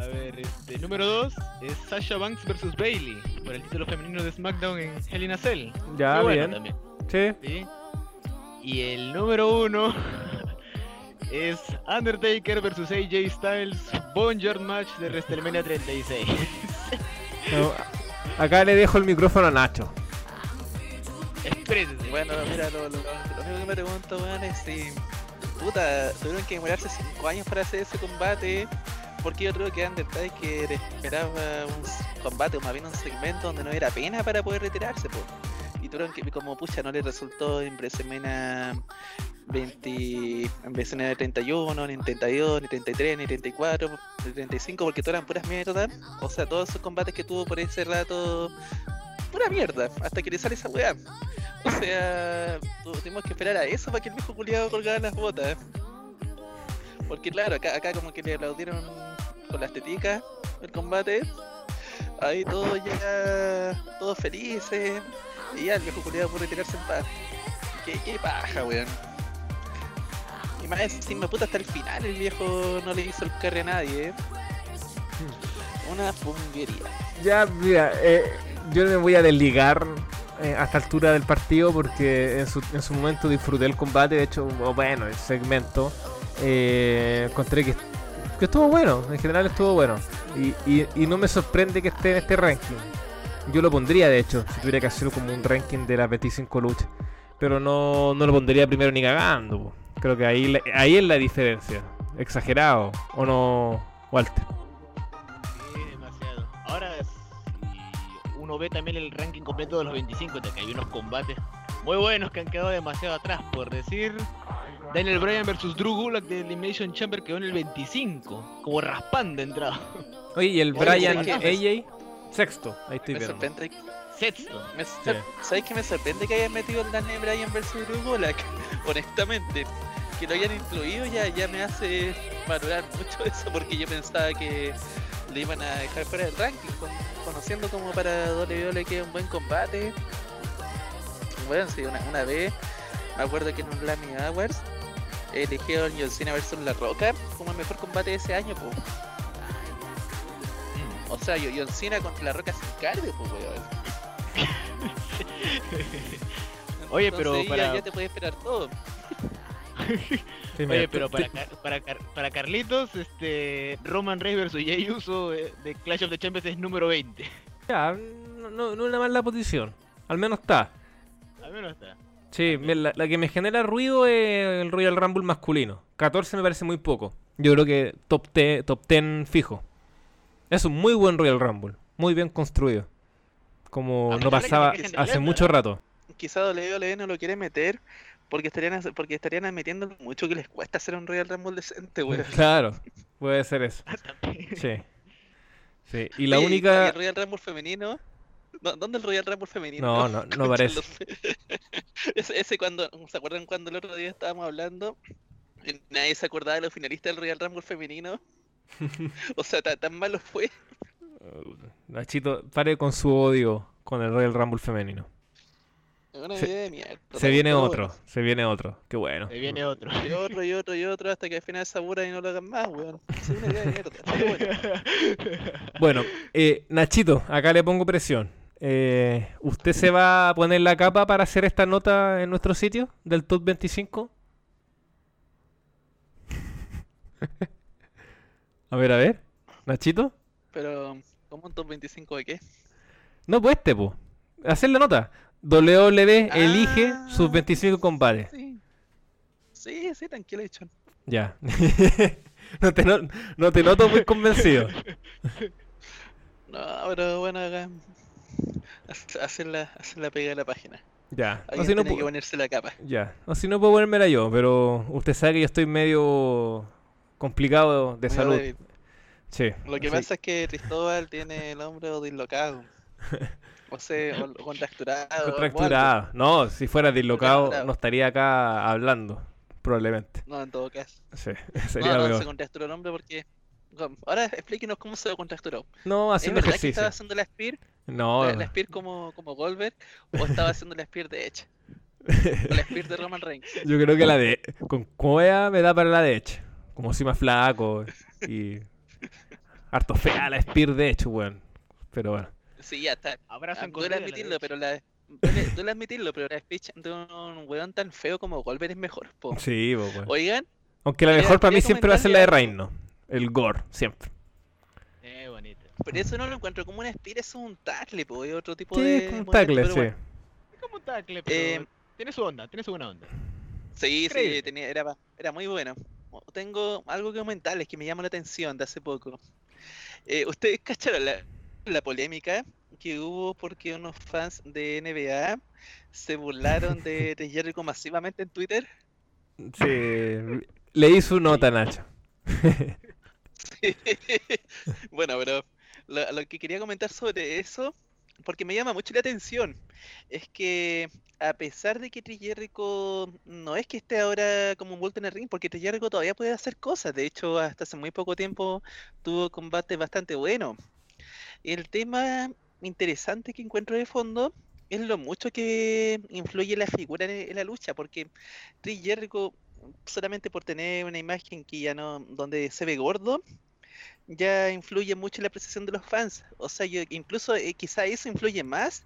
A ver, este, número 2 es Sasha Banks versus Bailey por el título femenino de SmackDown en Hell in a Cell. Ya, bueno bien. también, Sí. ¿sí? Y el número 1 [LAUGHS] es Undertaker versus AJ Styles Boneyard Match de WrestleMania 36. [LAUGHS] No, acá le dejo el micrófono a Nacho. Exprésese. Bueno, mira, lo, lo- lo único que me pregunto, weón, es si. Puta, tuvieron que demorarse 5 años para hacer ese combate. Porque yo creo que Undertaker esperaba un combate, o más bien un segmento donde no era pena para poder retirarse, po. Y tuvieron que, como pucha, no le resultó en WrestleMania 20, en WrestleMania 31, ni en 32, ni 33, ni 34, ni 35, porque todas eran puras mierdas. O sea, todos esos combates que tuvo por ese rato, pura mierda, hasta que le sale esa weá. O sea, tu- tuvimos que esperar a eso para que el viejo culiado colgara las botas. Porque claro, acá, acá como que le aplaudieron con las teticas el combate. Ahí todos ya, todos felices. Y ya el viejo culiado pudo retirarse en paz. Qué, qué paja, weón. Y más encima, puta, hasta el final el viejo no le hizo el carre a nadie, eh. Una punguería. Ya, mira, eh, yo me voy a desligar eh, a esta altura del partido porque en su, en su momento disfruté el combate, de hecho, bueno, el segmento. Eh, encontré que, estuvo bueno, en general estuvo bueno. Y, no me sorprende que esté en este ranking. Yo lo pondría, de hecho, si tuviera que hacerlo como un ranking de las 25 luchas. Pero no, no lo pondría primero ni cagando. Creo que ahí, ahí es la diferencia. Exagerado, ¿o no, Walter? Demasiado. Ahora, si uno ve también el ranking completo de los 25, de que hay unos combates muy buenos que han quedado demasiado atrás. Por decir, Daniel Bryan versus Drew Gulak de Elimination Chamber quedó en el 25, como raspando entrada. Oye, y el Oye, Brian ¿sabes qué? AJ, sexto, ahí estoy Me viendo. sorprende, Sexto. me sor- ¿Sabes qué me sorprende que hayan metido el Daniel Bryan versus Drew Gulak? [LAUGHS] Honestamente, que lo hayan incluido ya, ya me hace valorar mucho eso porque yo pensaba que le iban a dejar fuera del ranking, con- conociendo como para WWE que es un buen combate. Bueno, sí, una, una vez me acuerdo que en un Lammy Awards eligieron John Cena versus La Roca como el mejor combate de ese año, po. O sea, John Cena contra La Roca sin cardio, pues, weón. [LAUGHS] Oye, pero Entonces, para- ya te puedes esperar todo. Sí, mira, Oye, pero para, Car- para, Car- para Carlitos, este Roman Reigns versus Jey Uso eh, de Clash of the Champions es número 20. ya, no, no, no es una mala posición. Al menos está. Al menos está. Sí, la, la que me genera ruido es el Royal Rumble masculino. 14 me parece muy poco. Yo creo que top 10, top 10 fijo. Es un muy buen Royal Rumble. Muy bien construido. Como no que pasaba hace mucho rato. Quizá WWE no lo quiere meter porque estarían porque estarían admitiendo mucho que les cuesta hacer un Royal Rumble decente, weón. [LAUGHS] Claro, puede ser eso. [LAUGHS] Sí. Sí, y la Oye, única... el Royal Rumble femenino? ¿Dó- ¿Dónde el Royal Rumble femenino? No, no, no [LAUGHS] parece. [LAUGHS] ese, ese cuando, ¿se acuerdan cuando el otro día estábamos hablando? Nadie se acordaba de los finalistas del Royal Rumble femenino. [LAUGHS] O sea, ta- tan malo fue. Nachito, pare con su odio con el Royal Rumble femenino. Una Se- idea de mierda. Se viene otro, se viene otro. Qué bueno. Se viene otro. Y otro, y otro, y otro, hasta que al final se aburran y no lo hagan más, weón. Es una idea de mierda. [LAUGHS] bueno. Bueno, eh, Nachito, acá le pongo presión. Eh, ¿Usted se va a poner la capa para hacer esta nota en nuestro sitio del top 25? a ver, a ver. Nachito, Pero, ¿cómo un top 25 de qué? No, pues este, po. Hacer la nota. WWE elige Ah. sus 25 combates. Sí, sí, sí tranquilo, Chon. Ya. [LAUGHS] no, te no, no te noto muy convencido. [LAUGHS] No, pero bueno, acá. hac- Hacer la, hacer la pega de la página. Ya. O si no, tiene que ponerse la capa. ya. O si no puedo ponérmela yo, pero usted sabe que yo estoy medio complicado de Medio salud. débil. Sí. Lo que pasa es que Cristóbal tiene el hombro dislocado. [LAUGHS] O sea, o- contracturado. Contracturado. No, si fuera dislocado no estaría acá hablando, probablemente. No, en todo caso. Sí, [LAUGHS] sería no, peor. se contracturó el hombro porque. Ahora explíquenos cómo se lo contracturó. No, ¿Es haciendo que ejercicio. estaba haciendo la Spear? No, La, la Spear como, como Goldberg? ¿O estaba haciendo la Spear de Edge? O [LAUGHS] la Spear de Roman Reigns. yo creo que la de. Con cueva me da para la de Edge. Como si más flaco y. Harto fea la Spear de Edge, weón. Pero bueno. Sí, ya está. Abrazo Ah, duele admitirlo, pero la. Duele, duele admitirlo, pero la speech de un weón tan feo como Goldberg es mejor. po. Sí, po, weón. Oigan, Aunque la mejor para mí siempre va a ser la de comentarle Reign, ¿no? El gore, siempre. Eh, bonito. pero eso no lo encuentro como una spear, eso es un tackle, po, es otro tipo Sí, de. es como un tackle, sí. bueno. Es como un tackle, pero Eh, tiene su onda, tiene su buena onda. Sí, sí, tenía, era, era muy bueno. Tengo algo que comentarles que me llama la atención de hace poco. Eh, ¿Ustedes cacharon la, la polémica que hubo porque unos fans de NBA se burlaron de, [LAUGHS] de Jericho masivamente en Twitter? Sí. Leí su nota, Nacho. [LAUGHS] Bueno, pero lo, lo que quería comentar sobre eso, porque me llama mucho la atención, es que a pesar de que Chris Jericho no es que esté ahora como envuelto en el ring, porque Chris Jericho todavía puede hacer cosas, de hecho hasta hace muy poco tiempo tuvo combates bastante buenos. El tema interesante que encuentro de fondo es lo mucho que influye la figura en, la lucha, porque Chris Jericho solamente por tener una imagen que ya no, donde se ve gordo, ya influye mucho en la apreciación de los fans. O sea, yo incluso eh, quizá eso influye más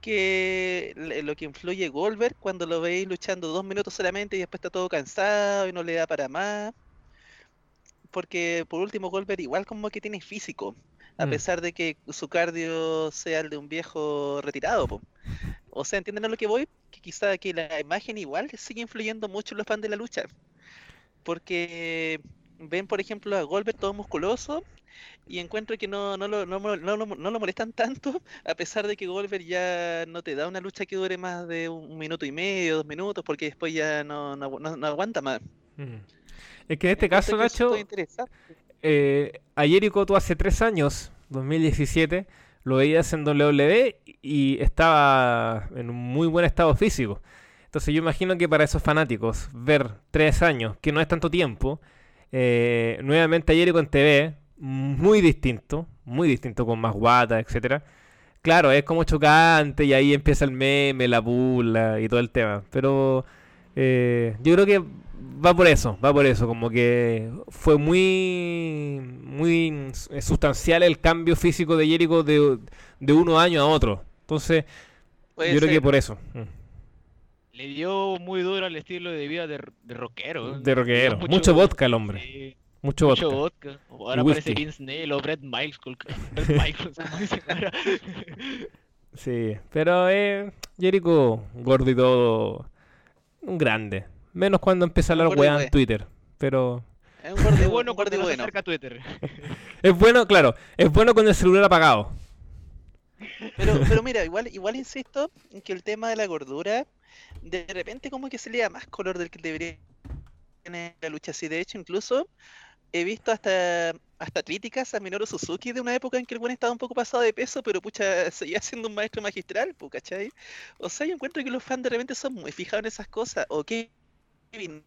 que le- lo que influye Goldberg cuando lo veis luchando dos minutos solamente y después está todo cansado y no le da para más. Porque por último Goldberg igual como que tiene físico, a Mm. pesar de que su cardio sea el de un viejo retirado. po. O sea, ¿entienden a lo que voy? Que quizá que la imagen igual sigue influyendo mucho en los fans de la lucha. Porque ven, por ejemplo, a Goldberg todo musculoso y encuentro que no, no, lo, no, no lo- no lo molestan tanto, [LAUGHS] a pesar de que Goldberg ya no te da una lucha que dure más de un minuto y medio, dos minutos, porque después ya no, no, agu- no- no aguanta más. Mm. Es que en este caso, Nacho. Eh, a Jericho tú hace tres años, 2017, lo veías en WWE y estaba en un muy buen estado físico. Entonces yo imagino que para esos fanáticos ver tres años, que no es tanto tiempo, eh, nuevamente a Jericho en TV, muy distinto, muy distinto con más guata, etcétera. Claro, es como chocante y ahí empieza el meme, la burla y todo el tema. Pero eh, yo creo que va por eso, va por eso, como que fue muy muy sustancial el cambio físico de Jericho de, de uno año a otro. Entonces, yo creo que por eso. mm, Le dio muy duro al estilo de vida de, de rockero. De rockero. Mucho, vodka el hombre. sí, Mucho, mucho vodka. vodka. Ahora parece. Vince Neil o Brett Michaels. [LAUGHS] Brett ahora. [LAUGHS] Sí, pero eh, Jericho, gordo y todo, un grande. Menos cuando empieza a hablar weá en. Twitter. Pero Es un bu- bueno cuando se bueno. acerca a Twitter. [LAUGHS] es bueno, claro, es bueno con el celular apagado. Pero, pero [LAUGHS] mira, igual, igual insisto en que el tema de la gordura, de repente como que se le da más color del que debería tener la lucha así. De hecho, incluso he visto hasta hasta críticas a Minoru Suzuki de una época en que el buen estaba un poco pasado de peso, pero pucha, [LAUGHS] seguía siendo un maestro magistral, ¿cachai? O sea, yo encuentro que los fans de repente son muy fijados en esas cosas. O Kevin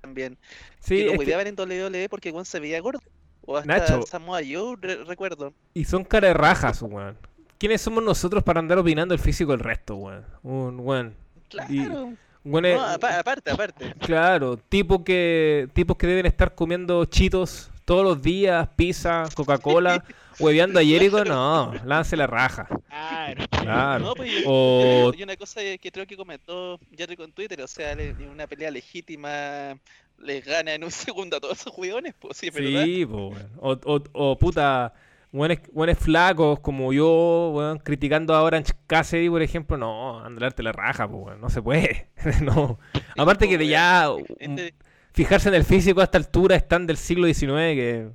también. Sí, que lo que- hueveaban en WWE porque buen se veía gordo. O hasta Nacho. Samoa Joe, re- recuerdo. y son cara de rajas, weón. ¿Quiénes somos nosotros para andar opinando el físico del resto, weón? Un weón. Claro. weón es- No, apa- aparte, aparte. Claro, tipo que, tipos que deben estar comiendo chitos todos los días, pizza, Coca-Cola, [LAUGHS] hueveando a Jericho, [LAUGHS] no, lance la raja. Claro. Claro. No, pues, y- O- y una cosa que creo que comentó Jerry con Twitter, o sea, le- en una pelea legítima les gana en un [LAUGHS] segundo a todos esos hueones, pues sí, verdad. Sí, po, o, o, o puta, buenos, buenos flacos como yo, weón, criticando a Orange Cassidy, por ejemplo, no, andarte la raja, pues, no se puede. [LAUGHS] no. Aparte que de ya Este- fijarse en el físico a esta altura están del siglo XIX que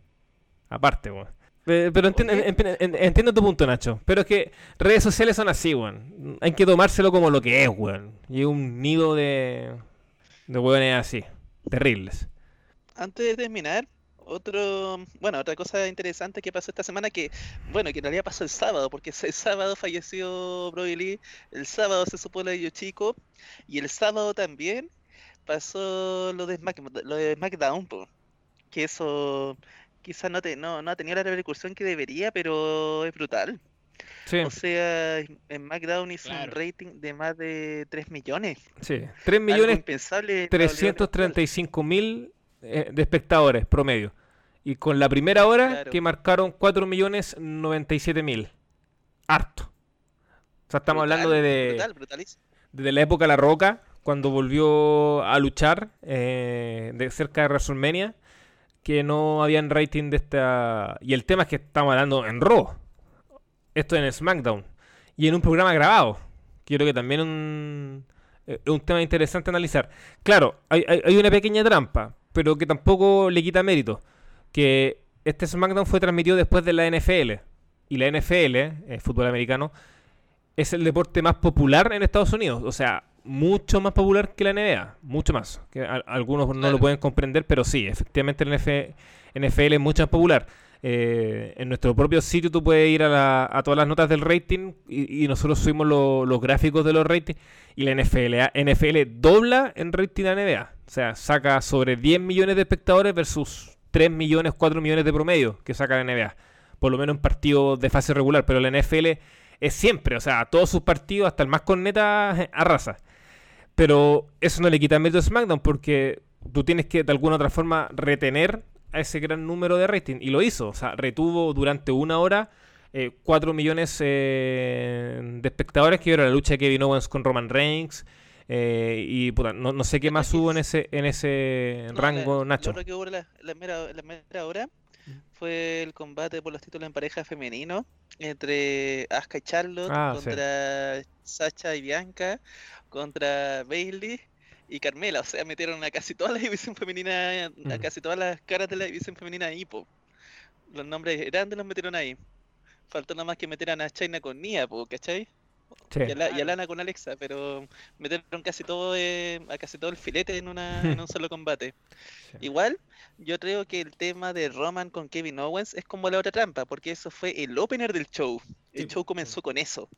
aparte. Eh, Pero entiendo, entiendo tu punto, Nacho. Pero es que redes sociales son así, weón. Hay que tomárselo como lo que es, weón. Y es un nido de, de weones así. Terribles. Antes de terminar, otro, bueno, otra cosa interesante que pasó esta semana que, bueno, que en realidad pasó el sábado, porque el sábado falleció Brody Lee, el sábado se supo lo de Yoshiko, y el sábado también pasó lo de, Smack- lo de SmackDown, po, que eso quizás no, te, no, no ha tenido la repercusión que debería, pero es brutal. Sí, O sea, SmackDown hizo Claro. un rating de más de 3 millones. sí. 3 Algo millones impensable en la WWE. 335 mil eh, de espectadores promedio. Y con la primera hora Claro. que marcaron 4 millones 97 mil. Harto. O sea, estamos hablando de, Brutal, brutalísimo. desde la época de La Roca, cuando volvió a luchar eh, de cerca de WrestleMania, que no habían rating de esta... Y el tema es que estamos hablando en Raw. Esto en SmackDown. Y en un programa grabado. Creo que también un, eh, un tema interesante analizar. Claro, hay, hay- hay una pequeña trampa, pero que tampoco le quita mérito. Que este SmackDown fue transmitido después de la NFL. Y la NFL, eh, fútbol americano, es el deporte más popular en Estados Unidos. O sea, mucho más popular que la NBA. Mucho más. Que a- algunos no lo pueden comprender, pero sí, efectivamente la NF NFL es mucho más popular. Eh, en nuestro propio sitio tú puedes ir a, la- a todas las notas del rating y, y nosotros subimos lo- los gráficos de los ratings y la NFL, NFL dobla en rating a NBA. O sea, saca sobre 10 millones de espectadores versus 3 millones, 4 millones de promedio que saca la NBA. Por lo menos en partidos de fase regular, pero la NFL es siempre, o sea, todos sus partidos, hasta el más corneta, [LAUGHS] arrasa. Pero eso no le quita mérito a SmackDown porque tú tienes que de alguna otra forma retener a ese gran número de rating. Y lo hizo, o sea, retuvo durante una hora eh, 4 millones eh, de espectadores que vieron la lucha de Kevin Owens con Roman Reigns. eh, y puta, no, no sé qué más hubo en ese, en ese No, rango, la- Nacho. Lo que hubo la, la mera, la mera hora fue el combate por los títulos en pareja femenino entre Asuka y Charlotte Ah, sí. contra Sacha y Bianca contra Bailey y Carmela. O sea, metieron a casi toda la división femenina, a Mm. casi todas las caras de la división femenina ahí, po. Los nombres grandes los metieron ahí. Faltó nada más que metieran a China con Nia, po, ¿cachai? Sí. Y a, la- y a. Lana con Alexa, pero metieron casi todo eh, a casi todo el filete en una [LAUGHS] en un solo combate. Sí. Igual, yo creo que el tema de Roman con Kevin Owens es como la otra trampa, porque eso fue el opener del show. El Sí. show comenzó con eso.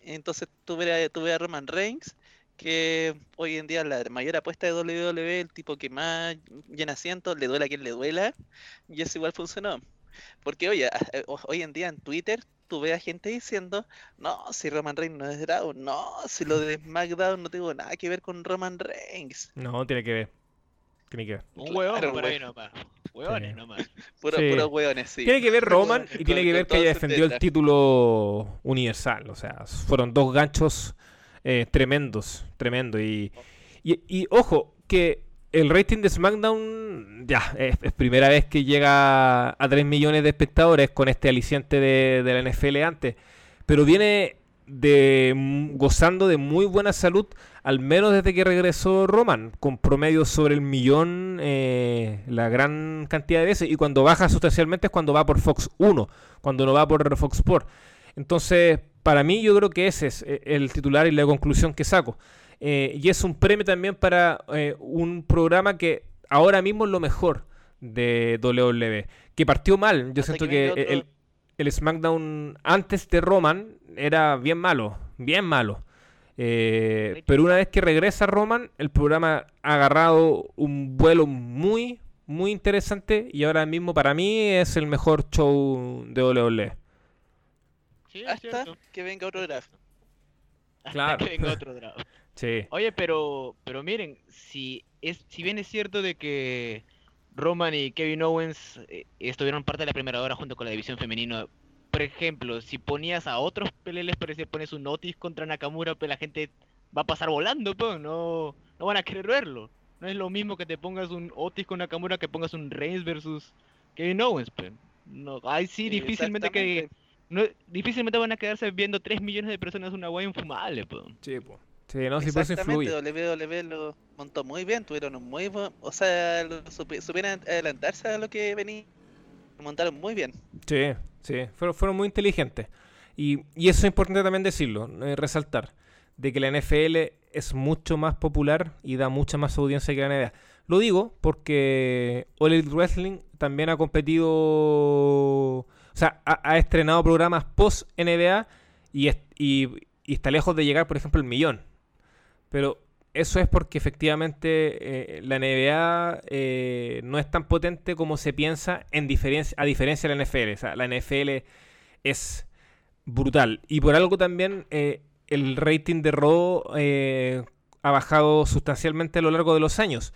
Entonces tuve tuve a Roman Reigns, que hoy en día la mayor apuesta de WWE, el tipo que más llena asientos, le duela a quien le duela, y eso igual funcionó. Porque oye, eh, ho- hoy en día en Twitter tú ves a gente diciendo, no, si Roman Reigns no es Dragon, no, si lo de SmackDown no tengo nada que ver con Roman Reigns. No, tiene que ver. Tiene que ver. Un huevón Claro, por ahí nomás. Huevones Sí. nomás. Puro, Sí. puros hueones, sí. Tiene que ver Roman y tiene que ver que haya defendido el título universal. O sea, fueron dos ganchos eh, tremendos, tremendo. Y, y, y ojo, que el rating de SmackDown ya es, es primera vez que llega a 3 millones de espectadores con este aliciente de, de la NFL antes. Pero viene de gozando de muy buena salud, al menos desde que regresó Roman, con promedio sobre el millón eh, la gran cantidad de veces. Y cuando baja sustancialmente es cuando va por Fox 1, cuando no va por Fox Sport. Entonces, para mí yo creo que ese es eh, el titular y la conclusión que saco. Eh, y es un premio también para eh, un programa que ahora mismo es lo mejor de WWE. Que partió mal. Yo Hasta siento que el SmackDown antes de Roman era bien malo. Bien malo. Eh, pero una vez que regresa Roman, el programa ha agarrado un vuelo muy, muy interesante. Y ahora mismo para mí es el mejor show de WWE. Sí, Hasta que venga otro draft. Hasta Claro. que venga otro [LAUGHS] draft. Sí. Oye, pero, pero miren, si es, si bien es cierto de que Roman y Kevin Owens eh, estuvieron parte de la primera hora junto con la división femenina, por ejemplo, si ponías a otros peleles, por decir, pones un Otis contra Nakamura, pues la gente va a pasar volando, pues, no, no van a querer verlo. No es lo mismo que te pongas un Otis con Nakamura que pongas un Reigns versus Kevin Owens, pues. No, ay, sí, difícilmente que. No, difícilmente van a quedarse viendo 3 millones de personas una guay infumable, po. Sí, po. Sí, no, si eso influye. WWE lo montó muy bien, tuvieron un muy buen, o sea, lo supieron adelantarse a lo que venía, lo montaron muy bien. Sí, sí, fueron, muy inteligentes. Y, y eso es importante también decirlo, eh, resaltar, de que la NFL es mucho más popular y da mucha más audiencia que la NBA. Lo digo porque All Elite Wrestling también ha competido, o sea, ha, estrenado programas post NBA y, es- y, y está lejos de llegar, por ejemplo, el millón. Pero eso es porque efectivamente eh, la NBA eh, no es tan potente como se piensa en diferencia, a diferencia de la NFL. O sea, la NFL es brutal. Y por algo también eh, el rating de Raw eh, ha bajado sustancialmente a lo largo de los años.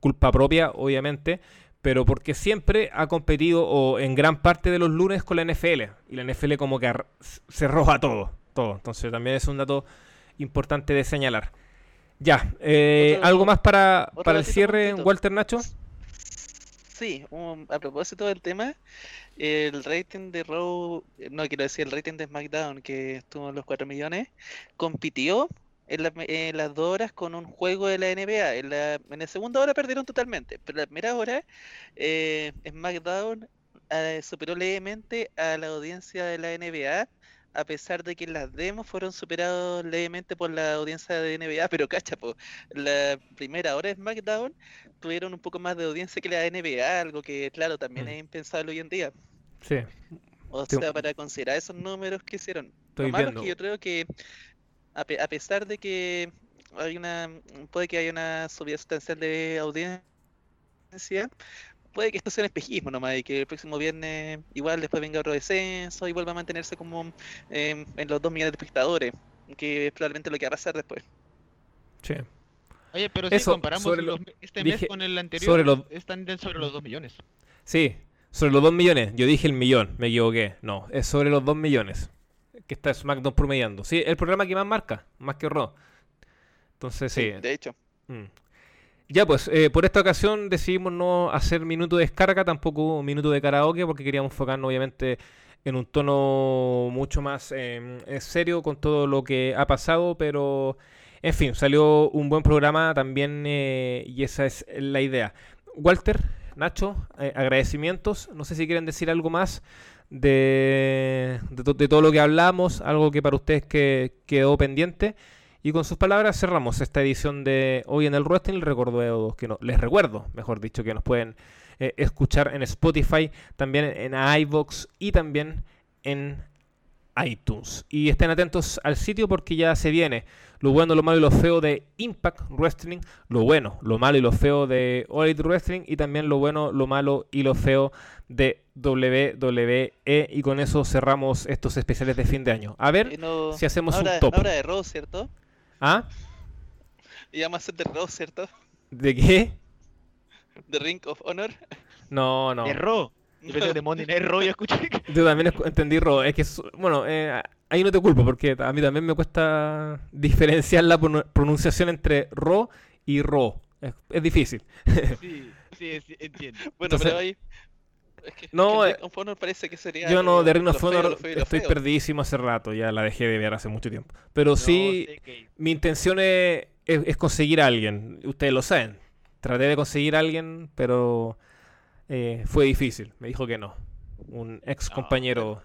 Culpa propia, obviamente, pero porque siempre ha competido o en gran parte de los lunes con la NFL. Y la NFL como que se roba todo, todo. Entonces también es un dato importante de señalar. Ya, eh, Otro- ¿algo más para, para el cierre. Walter Nacho? Sí, un- a propósito del tema, el rating de Raw, no quiero decir el rating de SmackDown, que estuvo en los 4 millones, compitió en, la- en las dos horas con un juego de la NBA. En la, en la segunda hora perdieron totalmente, pero en la primera hora eh, SmackDown eh, superó levemente a la audiencia de la NBA. A pesar de que las demos fueron superados levemente por la audiencia de NBA, pero cacha, po, la primera hora de SmackDown tuvieron un poco más de audiencia que la NBA, algo que, claro, también Mm. es impensable hoy en día. Sí, O sea, para considerar esos números que hicieron. Estoy Lo malo viendo. es que yo creo que, a, pe- a pesar de que hay una, puede que haya una subida sustancial de audiencia, puede que esto sea un espejismo nomás y que el próximo viernes igual después venga otro descenso y vuelva a mantenerse como em, en los 2 millones de espectadores, que es probablemente lo que va a pasar después. sí. Oye, pero Eso, si comparamos lo- este dije- mes con el anterior, sobre los- están sobre los 2 millones. Sí, sobre los 2 millones. Yo dije el millón, me equivoqué. No, es sobre los 2 millones que está SmackDown promediando. Sí, el programa que más marca, más que Raw. Entonces, sí. De hecho, Mm. Ya pues, eh, por esta ocasión decidimos no hacer minuto de descarga, tampoco minuto de karaoke, porque queríamos enfocarnos obviamente en un tono mucho más eh, eh, serio con todo lo que ha pasado, pero en fin, salió un buen programa también eh, y esa es la idea. Walter, Nacho, eh, agradecimientos, no sé si quieren decir algo más de, de todo lo que hablamos, algo que para ustedes que quedó pendiente. Y con sus palabras cerramos esta edición de Hoy en el Wrestling. Recuerdo que no, les recuerdo, mejor dicho, que nos pueden eh, escuchar en Spotify, también en iVoox y también en iTunes. Y estén atentos al sitio porque ya se viene lo bueno, lo malo y lo feo de Impact Wrestling, lo bueno, lo malo y lo feo de All Elite Wrestling y también lo bueno, lo malo y lo feo de WWE. Y con eso cerramos estos especiales de fin de año. A ver eh, no, si hacemos no un habla- top. no de Raw, ¿cierto? ¿Ah? Y vamos a hacer de Raw, ¿cierto? ¿De qué? De Ring of Honor. No, no. De Raw. Yo pensé de Monday Night Raw, yo escuché. [LAUGHS] Yo también escu- entendí Ro. Es que, bueno, eh, ahí no te culpo porque a mí también me cuesta diferenciar la pron- pronunciación entre Ro y Ro. Es, es difícil. Sí, sí, sí, entiendo. Bueno, Entonces- pero ahí. Es que, No, que eh, of Honor parece que sería. Yo no, de Ring of Honor estoy feo. perdidísimo hace rato. Ya la dejé de ver hace mucho tiempo. Pero sí, No qué- mi intención es, es- es conseguir a alguien. Ustedes lo saben. Traté de conseguir a alguien, pero eh, fue difícil. Me dijo que no. Un ex compañero.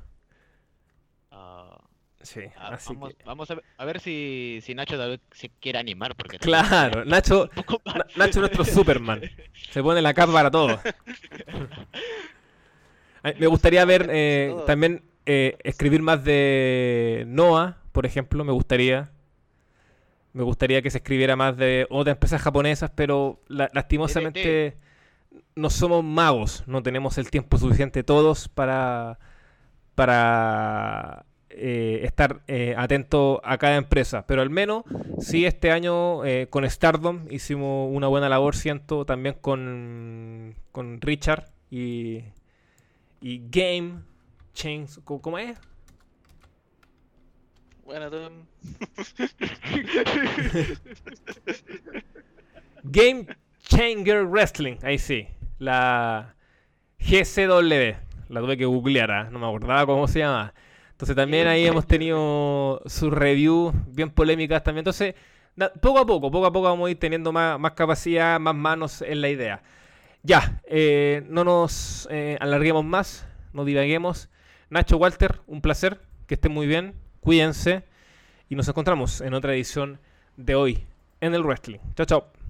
Ah, Sí, ah, así vamos, que. vamos a ver, a ver si, si Nacho se quiere animar. Porque Claro, [LAUGHS] Nacho, Nacho es nuestro Superman. Se pone la capa para todo. [LAUGHS] Me gustaría ver eh, también eh, escribir más de Noah, por ejemplo, me gustaría. Me gustaría que se escribiera más de otras empresas japonesas, pero la- lastimosamente no somos magos, no tenemos el tiempo suficiente todos para, para eh, estar eh, atento a cada empresa. Pero al menos, sí, este año eh, con Stardom hicimos una buena labor, siento, también con, con Richard y, y Game Change. ¿Cómo, es? Bueno, tú. [LAUGHS] Game Changer Wrestling, ahí sí. La GCW. La tuve que googlear, ¿ah? no me acordaba cómo se llama. Entonces también ahí hemos tenido sus reviews bien polémicas también. Entonces, poco a poco, poco a poco vamos a ir teniendo más, más capacidad, más manos en la idea. Ya, eh, no nos eh, alarguemos más, no divaguemos. Nacho Walter, un placer, que estén muy bien, cuídense y nos encontramos en otra edición de hoy en el wrestling. Chao, chao.